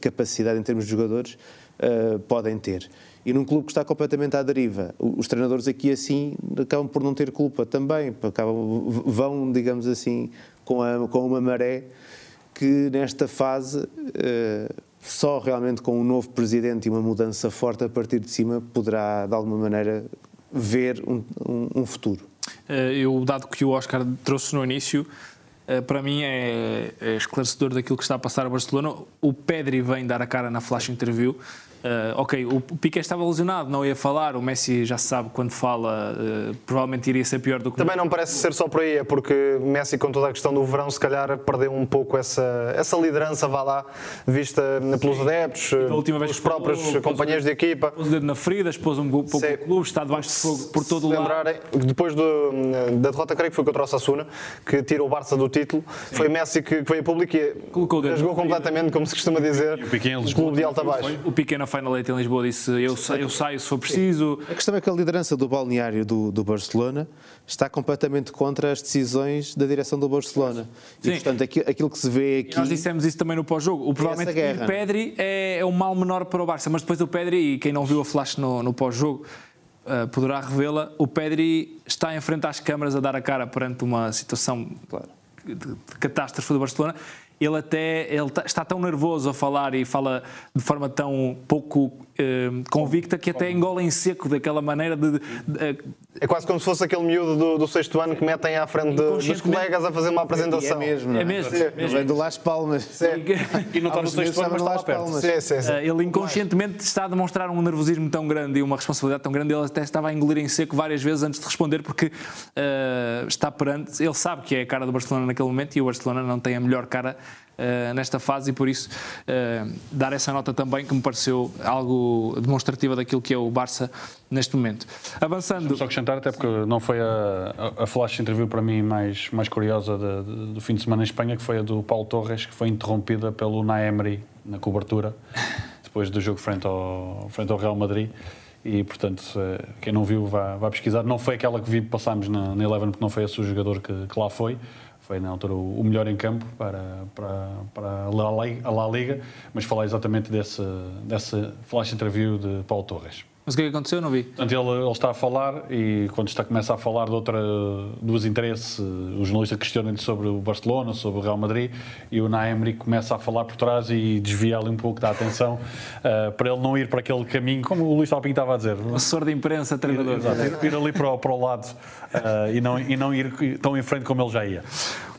capacidade em termos de jogadores, uh, podem ter. E num clube que está completamente à deriva, os treinadores aqui assim acabam por não ter culpa também, acabam, vão, digamos assim, com, a, com uma maré que nesta fase uh, só realmente com um novo presidente e uma mudança forte a partir de cima poderá, de alguma maneira, ver um, um, um futuro. Eh, eu, dado que o Oscar trouxe no início, eh, para mim é, é esclarecedor daquilo que está a passar a Barcelona. O Pedri vem dar a cara na flash interview Uh, ok, o Piqué estava lesionado, não ia falar, o Messi já se sabe quando fala, uh, provavelmente iria ser pior do que... Também não parece ser só por aí, é porque Messi com toda a questão do verão se calhar perdeu um pouco essa, essa liderança, vá lá, vista pelos adeptos, pelos próprios falou, companheiros de equipa. Pôs o dedo na ferida, expôs um pouco Sim. o clube, está debaixo de fogo por todo o lado. lembrarem, depois do, da derrota, creio que foi contra o Sassuna, que tirou o Barça do título, Sim. foi Messi que, que veio a público e Colocou jogou completamente, como se costuma dizer, o, clube de alta baixo. O Piqué na Final Eight em Lisboa disse eu, eu saio se for preciso. A questão é que a liderança do balneário do, do Barcelona está completamente contra as decisões da direção do Barcelona. Sim. E, portanto, aquilo, aquilo, que se vê aqui... E nós dissemos isso também no pós-jogo. O provavelmente o Pedri é, é um mal menor para o Barça, mas depois o Pedri, e quem não viu a flash no, no pós-jogo, Uh, poderá revê-la. O Pedri está em frente às câmaras a dar a cara perante uma situação claro. de, de, catástrofe do Barcelona ele até ele tá, está tão nervoso a falar e fala de forma tão pouco convicta que até engola em seco daquela maneira de, de, de, É quase como se fosse aquele miúdo do, do sexto ano que metem à frente dos colegas a fazer uma apresentação. É mesmo. É mesmo. É mesmo. Vem do Las Palmas. E, não está no sexto ano, mas está lá perto. Sim, sim, sim. Eh, ele inconscientemente está a demonstrar um nervosismo tão grande e uma responsabilidade tão grande, ele até estava a engolir em seco várias vezes antes de responder, porque uh, está perante. Ele sabe que é a cara do Barcelona naquele momento e o Barcelona não tem a melhor cara Uh, nesta fase e por isso uh, dar essa nota também que me pareceu algo demonstrativa daquilo que é o Barça neste momento. Avançando. Só acrescentar, até porque não foi a, a, flash interview para mim mais, mais curiosa de, de, do fim de semana em Espanha, que foi a do Paulo Torres, que foi interrompida pelo Naemri na cobertura, depois do jogo frente ao, frente ao Real Madrid. E, portanto, eh, quem não viu, vá, vá pesquisar. Não foi aquela que vi, passámos na, na Eleven, porque não foi esse o jogador que, que lá foi foi na altura o melhor em campo para, para, para a La Liga, mas falar exatamente desse, dessa flash interview de Paulo Torres. Mas o que é que aconteceu? Não vi. Portanto, ele, ele, está a falar e quando está, começa a falar de outra, dos interesses, o jornalista questiona-lhe sobre o Barcelona, sobre o Real Madrid e o Naemri começa a falar por trás e desvia ali um pouco da atenção uh, para ele não ir para aquele caminho, como o Luís Alpinho estava a dizer. Assessor de imprensa, treinador. Ir, ir ali para o, para o lado uh, e, não, e não ir tão em frente como ele já ia.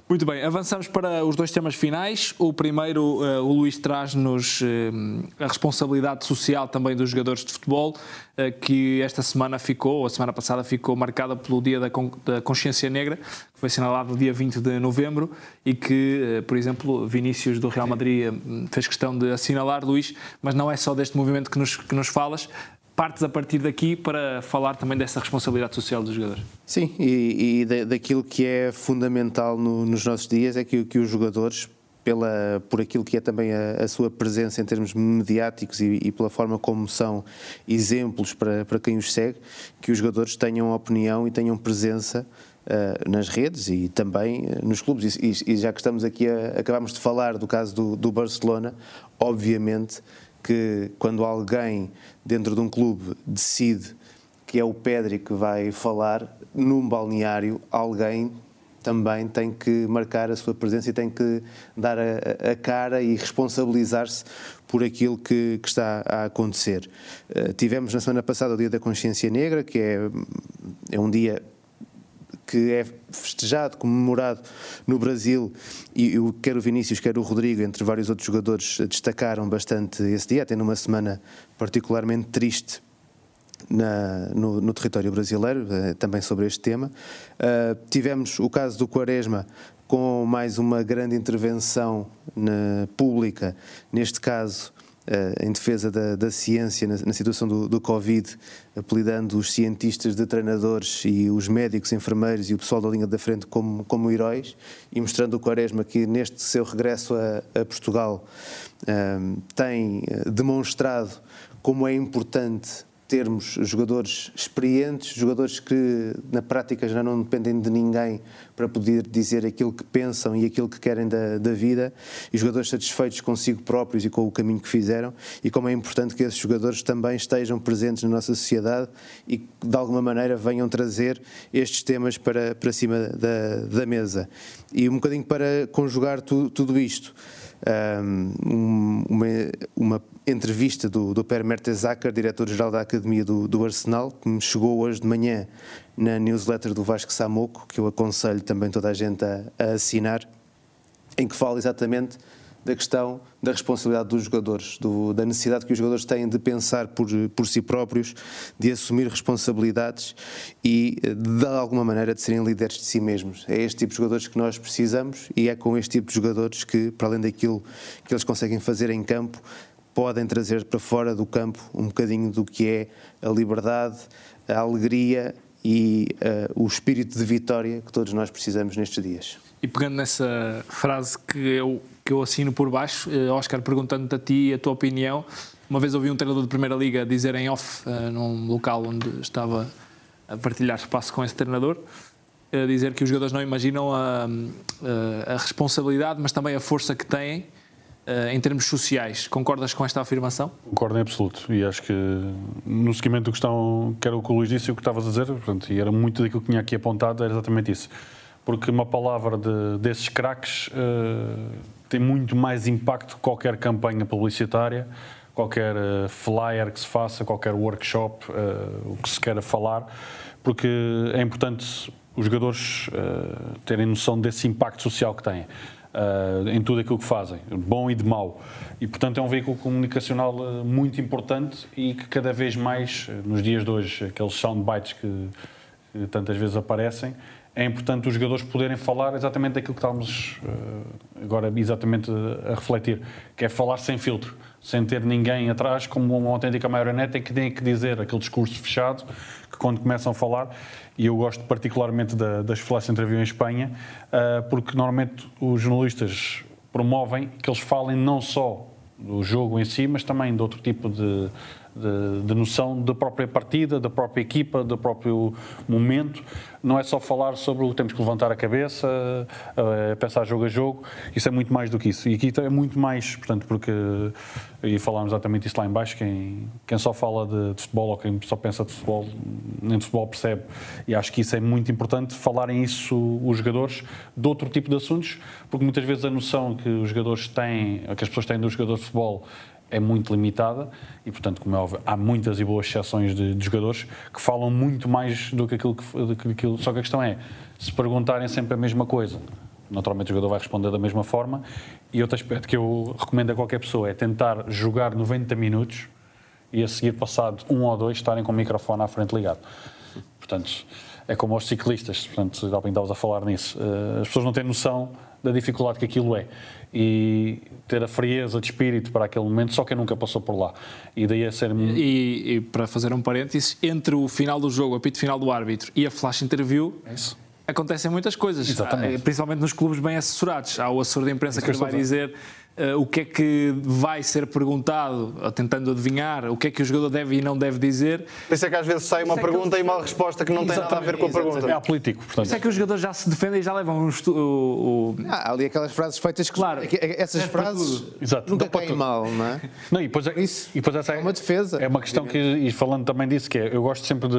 Muito bem, avançamos para os dois temas finais. O primeiro, uh, o Luís traz-nos uh, a responsabilidade social também dos jogadores de futebol, uh, que esta semana ficou, ou a semana passada ficou marcada pelo Dia da, Con da Consciência Negra, que foi assinalado no dia 20 de novembro e que, por exemplo, Vinícius do Real Madrid fez questão de assinalar, Luís, mas não é só deste movimento que nos, que nos falas partes a partir daqui para falar também dessa responsabilidade social dos jogadores. Sim, e, e daquilo que é fundamental no, nos nossos dias é que, que os jogadores, pela, por aquilo que é também a, a sua presença em termos mediáticos e, e, pela forma como são exemplos para, para quem os segue, que os jogadores tenham opinião e tenham presença uh, nas redes e também uh, nos clubes. E, e, já que estamos aqui, a, acabamos de falar do caso do, do Barcelona, obviamente que quando alguém dentro de um clube decide que é o Pedri que vai falar, num balneário, alguém também tem que marcar a sua presença e tem que dar a, a cara e responsabilizar-se por aquilo que, que, está a acontecer. Uh, tivemos na semana passada o Dia da Consciência Negra, que é, é um dia que é festejado, comemorado no Brasil e quer o Vinícius, quer o Rodrigo, entre vários outros jogadores, destacaram bastante esse dia, até numa semana particularmente triste na, no, no, território brasileiro, eh, também sobre este tema. Uh, tivemos o caso do Quaresma com mais uma grande intervenção na, pública, neste caso em defesa da, da ciência na, na, situação do, do Covid, apelidando os cientistas de treinadores e os médicos, enfermeiros e o pessoal da linha da frente como, como heróis, e mostrando o Quaresma que neste seu regresso a, a Portugal uh, tem demonstrado como é importante termos jogadores experientes, jogadores que na prática já não dependem de ninguém para poder dizer aquilo que pensam e aquilo que querem da, da vida, e jogadores satisfeitos consigo próprios e com o caminho que fizeram, e como é importante que esses jogadores também estejam presentes na nossa sociedade e que de alguma maneira venham trazer estes temas para, para cima da, da mesa. E um bocadinho para conjugar tu, tudo isto um, uma, uma, entrevista do, do Per Mertesacker, diretor-geral da Academia do, do, Arsenal, que me chegou hoje de manhã na newsletter do Vasco Samoco, que eu aconselho também toda a gente a, a assinar, em que fala exatamente da questão da responsabilidade dos jogadores, do, da necessidade que os jogadores têm de pensar por, por si próprios, de assumir responsabilidades e, de alguma maneira, de serem líderes de si mesmos. É este tipo de jogadores que nós precisamos e é com este tipo de jogadores que, para além daquilo que eles conseguem fazer em campo, podem trazer para fora do campo um bocadinho do que é a liberdade, a alegria e uh, o espírito de vitória que todos nós precisamos nestes dias. E pegando nessa frase que eu, que eu assino por baixo, Oscar, perguntando-te a ti a tua opinião, uma vez ouvi um treinador de Primeira Liga dizer em off, uh, num local onde estava a partilhar espaço com esse treinador, uh, dizer que os jogadores não imaginam a, a, a responsabilidade, mas também a força que têm em termos sociais. Concordas com esta afirmação? Concordo em absoluto. E acho que no seguimento do que, estão, que era o que o Luís disse e o que estavas a dizer, portanto, e era muito daquilo que tinha aqui apontado, era exatamente isso. Porque uma palavra de, desses craques uh, tem muito mais impacto que qualquer campanha publicitária, qualquer uh, flyer que se faça, qualquer workshop, o que se queira falar, porque é importante os jogadores terem noção desse impacto social que têm uh, em tudo aquilo que fazem, bom e de mau. E, portanto, é um veículo comunicacional uh, muito importante e que cada vez mais, uh, nos dias de hoje, aqueles soundbites que, que tantas vezes aparecem, é importante os jogadores poderem falar exatamente daquilo que estamos agora exatamente a refletir, que é falar sem filtro, sem ter ninguém atrás como uma autêntica marioneta que tem que dizer aquele discurso fechado que quando começam a falar e eu gosto particularmente da, das flash interview em Espanha, uh, porque normalmente os jornalistas promovem que eles falem não só do jogo em si, mas também de outro tipo de, de, de, noção da própria partida, da própria equipa, do próprio momento. Não é só falar sobre o que temos que levantar a cabeça, uh, pensar jogo a jogo. Isso é muito mais do que isso. E aqui é muito mais, portanto, porque. E falámos exatamente isso lá em baixo. Quem, quem só fala de, de, futebol ou quem só pensa de futebol, nem de futebol percebe. E acho que isso é muito importante, falarem isso os jogadores de outro tipo de assuntos, porque muitas vezes a noção que os jogadores têm, que as pessoas têm do jogador de futebol é muito limitada e, portanto, como é óbvio, há muitas e boas exceções de, de jogadores que falam muito mais do que aquilo que, do que aquilo. Só que a questão é, se perguntarem sempre a mesma coisa, naturalmente o jogador vai responder da mesma forma. E outro aspecto que eu recomendo a qualquer pessoa é tentar jogar 90 minutos e a seguir, passado um ou dois, estarem com o microfone à frente ligado. Portanto, é como aos ciclistas, portanto, já estavas a falar nisso. Eh, as pessoas não têm noção da dificuldade que aquilo é. E ter a frieza de espírito para aquele momento, só quem nunca passou por lá. E daí a ser. E, e para fazer um parênteses, entre o final do jogo, o apito final do árbitro e a flash interview, é acontecem muitas coisas, Exatamente. Ah, principalmente nos clubes bem assessorados. Há o assessor de imprensa que que vai dizer ah, o que é que vai ser perguntado, tentando adivinhar o que é que o jogador deve e não deve dizer. Por isso é que às vezes sai uma é pergunta e uma resposta que não tem nada a ver com a pergunta. É apolítico, portanto. Isso é que os jogadores já se defendem e já levam um estu- o, o- Ah, ali aquelas frases feitas que. Claro. é que- é Essas para frases. Exato. nunca para caem mal, não é? Não, e depois, é, Isso e depois essa é, é uma defesa. É uma questão que, e falando também disso, que é, eu gosto sempre de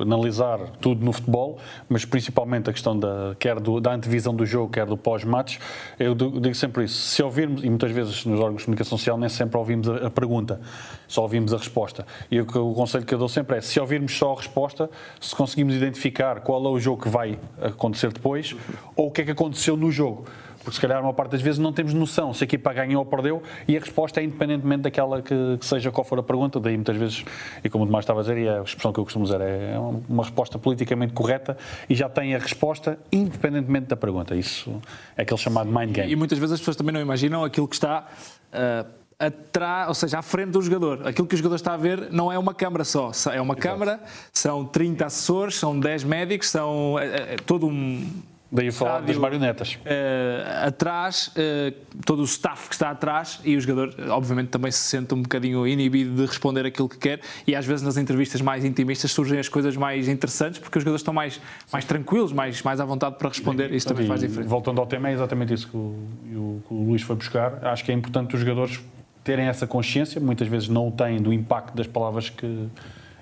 analisar tudo no futebol, mas principalmente a questão da, quer do, da antevisão do jogo, quer do pós-match, eu digo digo sempre isso. Se ouvirmos, e muitas vezes nos órgãos de comunicação social nem sempre ouvimos a, pergunta, só ouvimos a resposta. E o, o conselho que eu dou sempre é, se ouvirmos só a resposta, se conseguimos identificar qual é o jogo que vai acontecer depois, ou o que é que aconteceu no jogo. Porque se calhar uma parte das vezes não temos noção se a equipa ganhou ou perdeu e a resposta é independentemente daquela que, que seja qual for a pergunta. Daí muitas vezes, e como o Tomás estava a dizer, e a expressão que eu costumo dizer, é uma resposta politicamente correta e já tem a resposta independentemente da pergunta. Isso é aquele chamado mind E game. muitas vezes as pessoas também não imaginam aquilo que está ah, atrás, ou seja, à frente do jogador. Aquilo que o jogador está a ver não é uma câmara só. É uma câmara, são 30 assessores, são 10 médicos, são é, é todo um. Daí eu falar das marionetas. ah, atrás, ah, todo o staff que está atrás e o jogador, obviamente, também se sente um bocadinho inibido de responder aquilo que quer. E às vezes nas entrevistas mais intimistas surgem as coisas mais interessantes porque os jogadores estão mais, mais tranquilos, mais, mais à vontade para responder. Isso também E, faz diferença. Voltando ao tema, é exatamente isso que o, o- que o Luís foi buscar. Acho que é importante os jogadores terem essa consciência, muitas vezes não o têm do impacto das palavras que,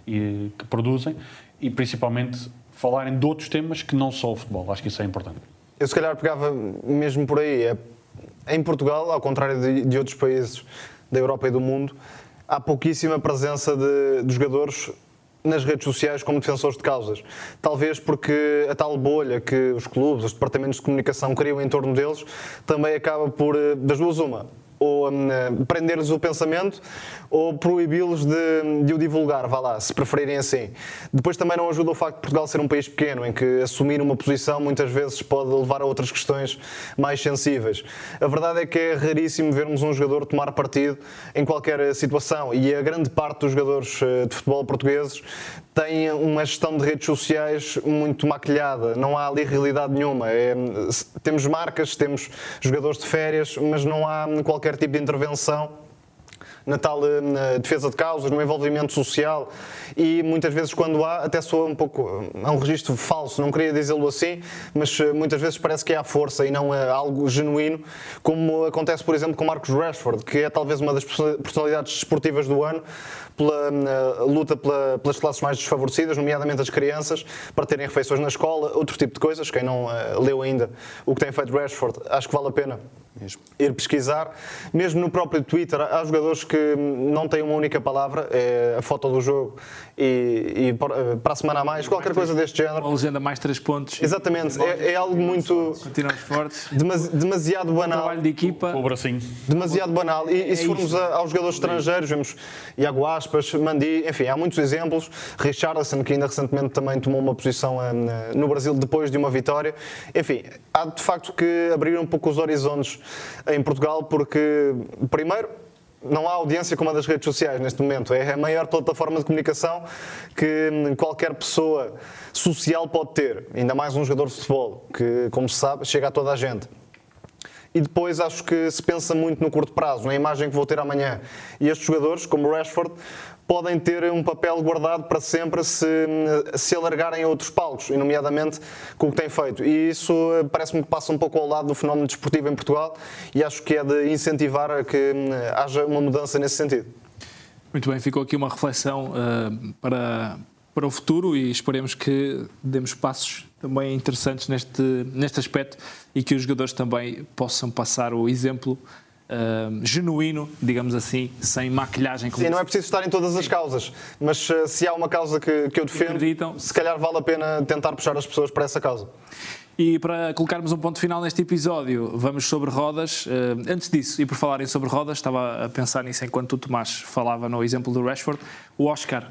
e- que produzem e principalmente falarem de outros temas que não só o futebol. Acho que isso é importante. Eu se calhar pegava mesmo por aí. É, em Portugal, ao contrário de, de outros países da Europa e do mundo, há pouquíssima presença de, de jogadores nas redes sociais como defensores de causas. Talvez porque a tal bolha que os clubes, os departamentos de comunicação criam em torno deles, também acaba por, eh, das duas uma, ou hum, eh, prender-lhes o pensamento ou proibi-los de, de o divulgar, vá lá, se preferirem assim. Depois também não ajuda o facto de Portugal ser um país pequeno, em que assumir uma posição muitas vezes pode levar a outras questões mais sensíveis. A verdade é que é raríssimo vermos um jogador tomar partido em qualquer situação e a grande parte dos jogadores eh, de futebol portugueses têm uma gestão de redes sociais muito maquilhada, não há ali realidade nenhuma. É, temos marcas, temos jogadores de férias, mas não há qualquer tipo de intervenção na tal eh, na defesa de causas, no envolvimento social. E muitas vezes quando há, até soa um pouco, eh, é um registro falso, não queria dizê-lo assim, mas eh, muitas vezes parece que é à força e não é algo genuíno, como acontece por exemplo com Marcos Rashford, que é talvez uma das perso- personalidades desportivas do ano, pela eh, luta pela- pelas classes mais desfavorecidas, nomeadamente as crianças, para terem refeições na escola, outro tipo de coisas, quem não eh, leu ainda o que tem feito Rashford, acho que vale a pena ir pesquisar. Mesmo no próprio Twitter, há jogadores que não têm uma única palavra, é a foto do jogo e, e para para a semana a mais, qualquer coisa deste género. Uma legenda mais 3 pontos. Exatamente, é, é algo muito Continuamos fortes. demasi- demasiado banal. Trabalho de equipa. O bracinho. Demasiado banal. E, e se É formos a- aos jogadores estrangeiros, vemos Iago Aspas, Mandi, enfim, há muitos exemplos. Richarlison, que ainda recentemente também tomou uma posição na- no Brasil depois de uma vitória. Enfim, há de facto que abrir um pouco os horizontes em Portugal, porque, primeiro, não há audiência como a das redes sociais neste momento. É a maior plataforma de comunicação que hum, qualquer pessoa social pode ter. Ainda mais um jogador de futebol, que, como se sabe, chega a toda a gente. E depois acho que se pensa muito no curto prazo, na imagem que vou ter amanhã. E estes jogadores, como Rashford, podem ter um papel guardado para sempre se, se alargarem a outros palcos, e nomeadamente com o que têm feito. E isso eh, parece-me que passa um pouco ao lado do fenómeno desportivo em Portugal e acho que é de incentivar a que hum, haja uma mudança nesse sentido. Muito bem, ficou aqui uma reflexão ah, para, para o futuro e esperemos que demos passos também interessantes neste, neste aspecto e que os jogadores também possam passar o exemplo ah, genuíno, digamos assim, sem maquilhagem. Sim, não é preciso estar em todas as causas, mas eh, se há uma causa que, que eu defendo, Acreditam. se calhar vale a pena tentar puxar as pessoas para essa causa. E para colocarmos um ponto final neste episódio, vamos sobre rodas. Eh, antes disso, e por falarem sobre rodas, estava a pensar nisso enquanto o Tomás falava no exemplo do Rashford. O Oscar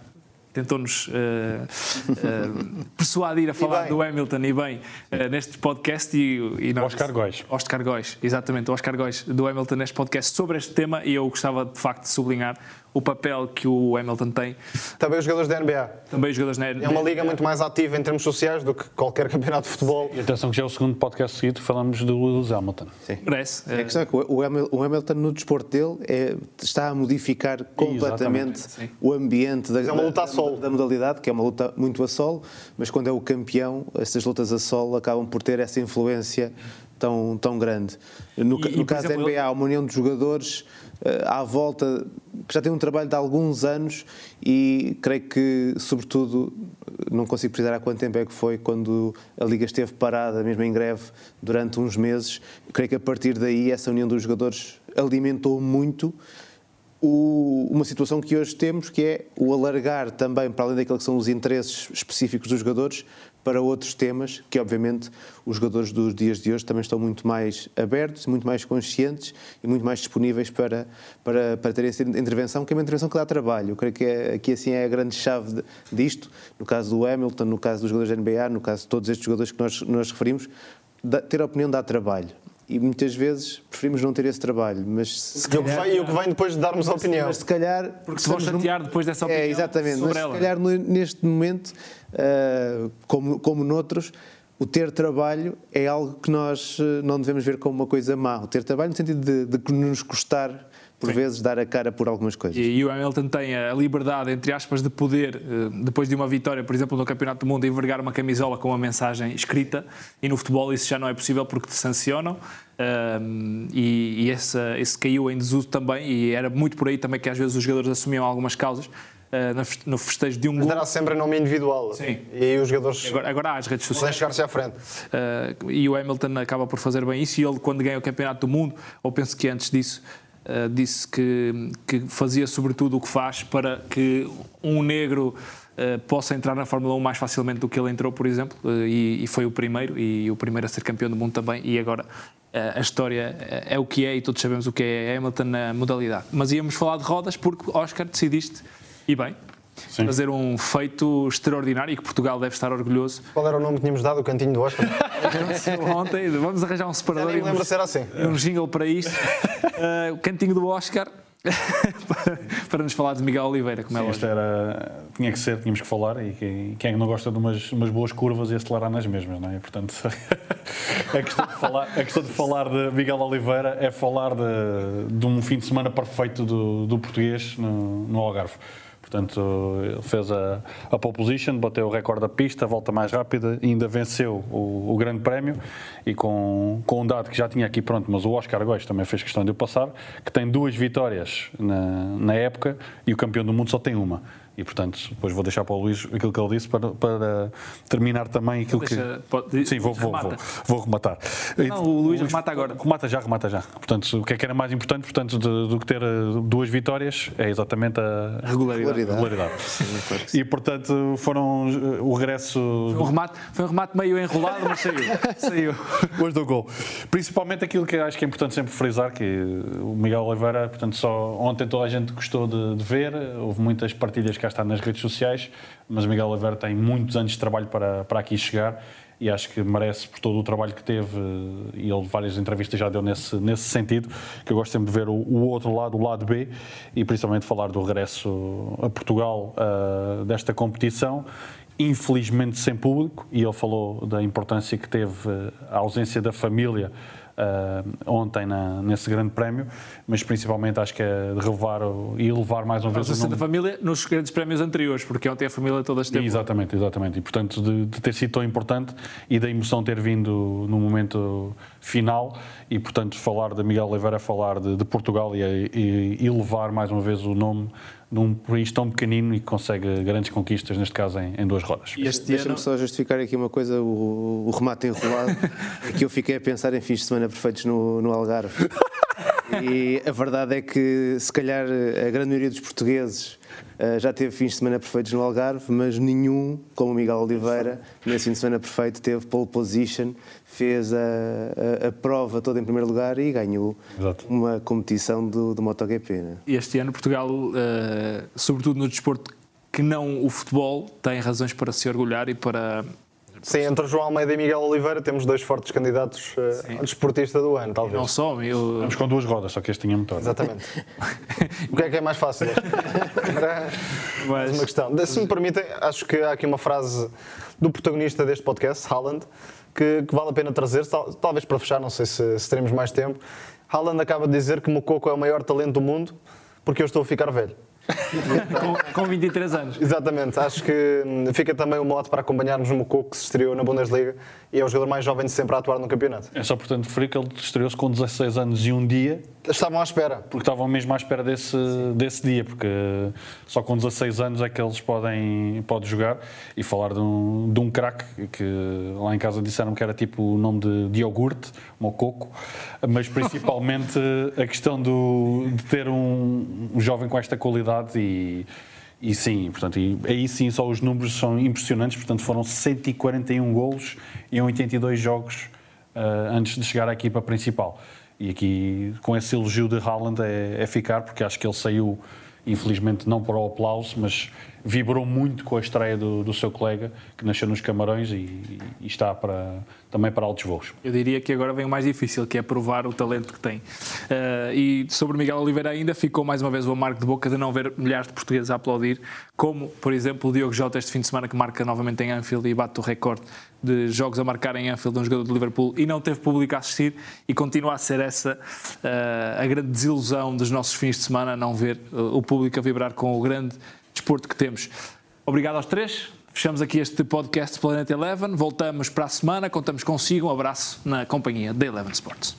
tentou-nos eh, eh, persuadir a falar do Hamilton e bem eh, neste podcast e, e nós, Oscar Góis. Oscar Góis, exatamente, o Oscar Góis do Hamilton neste podcast sobre este tema e eu gostava de facto de sublinhar o papel que o Hamilton tem. Também os jogadores da NBA. Também os jogadores na É uma liga muito mais ativa em termos sociais do que qualquer campeonato de futebol. E atenção que já é o segundo podcast seguido falamos do Lewis Hamilton. Merece. A questão é que o Hamil- o Hamilton, no desporto dele, é- está a modificar completamente Sim. o ambiente da, é uma luta a da- solo. da modalidade, que é uma luta muito a solo, mas quando é o campeão, essas lutas a solo acabam por ter essa influência tão, tão grande. No, E- no por caso exemplo, da NBA, há uma união de jogadores à volta que já tem um trabalho de alguns anos e creio que, sobretudo, não consigo precisar há quanto tempo é que foi quando a Liga esteve parada, mesmo em greve, durante uns meses. Creio que a partir daí essa união dos jogadores alimentou muito o- uma situação que hoje temos, que é o alargar também, para além daquilo que são os interesses específicos dos jogadores, para outros temas que, obviamente, os jogadores dos dias de hoje também estão muito mais abertos, muito mais conscientes e muito mais disponíveis para, para, para terem essa intervenção, que é uma intervenção que dá trabalho. Eu creio que é, aqui assim é a grande chave de- disto, no caso do Hamilton, no caso dos jogadores da NBA, no caso de todos estes jogadores que nós, nós referimos, dá- ter opinião dá trabalho. E muitas vezes preferimos não ter esse trabalho, mas se E o que vem, e o que vem depois de darmos a opinião. mas se calhar. Porque se vão estamos num- chatear depois dessa opinião É, exatamente. sobre Mas ela. se calhar neste momento, como, como noutros, o ter trabalho é algo que nós eh, não devemos ver como uma coisa má. O ter trabalho no sentido de, de nos custar, por vezes, dar a cara por algumas coisas. E, e o Hamilton tem a liberdade, entre aspas, de poder, eh, depois de uma vitória, por exemplo, no Campeonato do Mundo, envergar uma camisola com uma mensagem escrita. E no futebol isso já não é possível porque te sancionam. Ahm, e e essa, esse caiu em desuso também. E era muito por aí também que às vezes os jogadores assumiam algumas causas eh, no festejo de um Mas gol. dará sempre em nome individual. Sim. E aí os jogadores Agora, agora há as redes sociais. chegar-se à frente. Uh, e o Hamilton acaba por fazer bem isso. E ele, quando ganha o Campeonato do Mundo, ou penso que antes disso, uh, disse que, que fazia sobretudo o que faz para que um negro uh, possa entrar na Fórmula 1 mais facilmente do que ele entrou, por exemplo. E, e foi o primeiro, e o primeiro a ser campeão do mundo também. E agora. A história é o que é e todos sabemos o que é Hamilton na modalidade. Mas íamos falar de rodas porque, Oscar, decidiste, e bem, Sim. fazer um feito extraordinário e que Portugal deve estar orgulhoso. Qual era o nome que tínhamos dado? O cantinho do Oscar? Ontem, vamos arranjar um separador e me lembro uns- se era assim. um jingle para isto. Uh, o cantinho do Oscar para, nos falar de Miguel Oliveira, como é Sim, isto lógico. era, tinha que ser, tínhamos que falar e que- quem é que não gosta de umas, umas boas curvas e acelerar nas mesmas, não é? E, portanto, a questão, de falar, a questão de falar de Miguel Oliveira é falar de, de um fim de semana perfeito do, do português no, no Algarve. Portanto, ele fez a, a pole position, bateu o recorde da pista, volta mais rápida, ainda venceu o, o grande prémio e com, com um dado que já tinha aqui pronto, mas o Oscar Góis também fez questão de o passar, que tem duas vitórias na, na época e o campeão do mundo só tem uma. E, portanto, depois vou deixar para o Luís aquilo que ele disse para, para terminar também aquilo Deixa- que... pode- Sim, vou, vou, vou, vou rematar. Não, o Luís remata agora. Remata já, remata já. Portanto, o que é que era mais importante portanto, de- do que ter eh, duas vitórias é exatamente a Regularidade. regularidade. E, portanto, foram eh, o regresso Um remate, foi um remate meio enrolado, mas saiu. saiu. Depois do gol. Principalmente aquilo que acho que é importante sempre frisar, que o Miguel Oliveira, portanto, só ontem toda a gente gostou de, de ver, houve muitas partilhas cá está nas redes sociais, mas Miguel Oliveira tem muitos anos de trabalho para, para aqui chegar e acho que merece por todo o trabalho que teve e ele várias entrevistas já deu nesse, nesse sentido, que eu gosto sempre de ver o, o outro lado, o lado B e principalmente falar do regresso a Portugal ah, desta competição infelizmente sem público, e ele falou da importância que teve eh, a ausência da família eh, ontem na- nesse grande prémio, mas principalmente acho que é de relevar o- e elevar mais uma vez o nome. da família nos grandes prémios anteriores, porque ontem a família toda esteve. Exatamente, exatamente. E portanto, de, de ter sido tão importante e da emoção ter vindo no momento final, e portanto, falar de Miguel Oliveira falar de, de Portugal e, e, e elevar mais uma vez o nome num país tão pequenino e que consegue grandes conquistas, neste caso em, em duas rodas. Deixa-me ano, só justificar aqui uma coisa, o, o remate enrolado, é que eu fiquei a pensar em fins de semana perfeitos no, no Algarve. E a verdade é que, se calhar, a grande maioria dos portugueses eh, já teve fins de semana perfeitos no Algarve, mas nenhum, como o Miguel Oliveira, nesse fim de semana perfeito, teve pole position, fez a, a- a prova toda em primeiro lugar e ganhou Exato. uma competição do, do MotoGP. Né? este ano Portugal, eh, sobretudo no desporto que não o futebol, tem razões para se orgulhar e para Sim, entre João Almeida e Miguel Oliveira temos dois fortes candidatos uh, ao desportista do ano, talvez. Não só, eu... Vamos com duas rodas, só que este tinha motor. Exatamente. o que é que é mais fácil? mais uma questão. Se me permitem, acho que há aqui uma frase do protagonista deste podcast, Haaland, que, que vale a pena trazer, tal, talvez para fechar, não sei se, se teremos mais tempo. Haaland acaba de dizer que Mococo é o maior talento do mundo porque eu estou a ficar velho com, com 23 anos. Exatamente, acho que fica também o mote para acompanharmos o Mococo que se estreou na Bundesliga e é o jogador mais jovem de sempre a atuar no campeonato. É só, portanto, referir que ele estreou-se com 16 anos e um dia. Estavam à espera. Porque estavam mesmo à espera desse, desse dia, porque só com 16 anos é que eles podem, podem jogar e falar de um, de um craque que lá em casa disseram que era tipo o nome de, de iogurte, mococo, mas principalmente a questão do, de ter um, um jovem com esta qualidade e e sim, portanto, e aí sim só os números são impressionantes, portanto foram 141 golos em 82 jogos uh, antes de chegar à equipa principal. E aqui, com esse elogio de Haaland, é, é ficar, porque acho que ele saiu infelizmente não para o aplauso, mas vibrou muito com a estreia do, do seu colega, que nasceu nos Camarões e, e, está para, também para altos voos. Eu diria que agora vem o mais difícil, que é provar o talento que tem. Uh, e sobre Miguel Oliveira ainda ficou mais uma vez o amargo de boca de não ver milhares de portugueses a aplaudir, como, por exemplo, o Diogo Jota este fim de semana, que marca novamente em Anfield e bate o recorde de jogos a marcar em Anfield de um jogador de Liverpool e não teve público a assistir e continua a ser essa uh, a grande desilusão dos nossos fins de semana, não ver uh, o público a vibrar com o grande desporto que temos. Obrigado aos três. Fechamos aqui este podcast Planeta Eleven. Voltamos para a semana. Contamos consigo. Um abraço na companhia da Eleven Sports.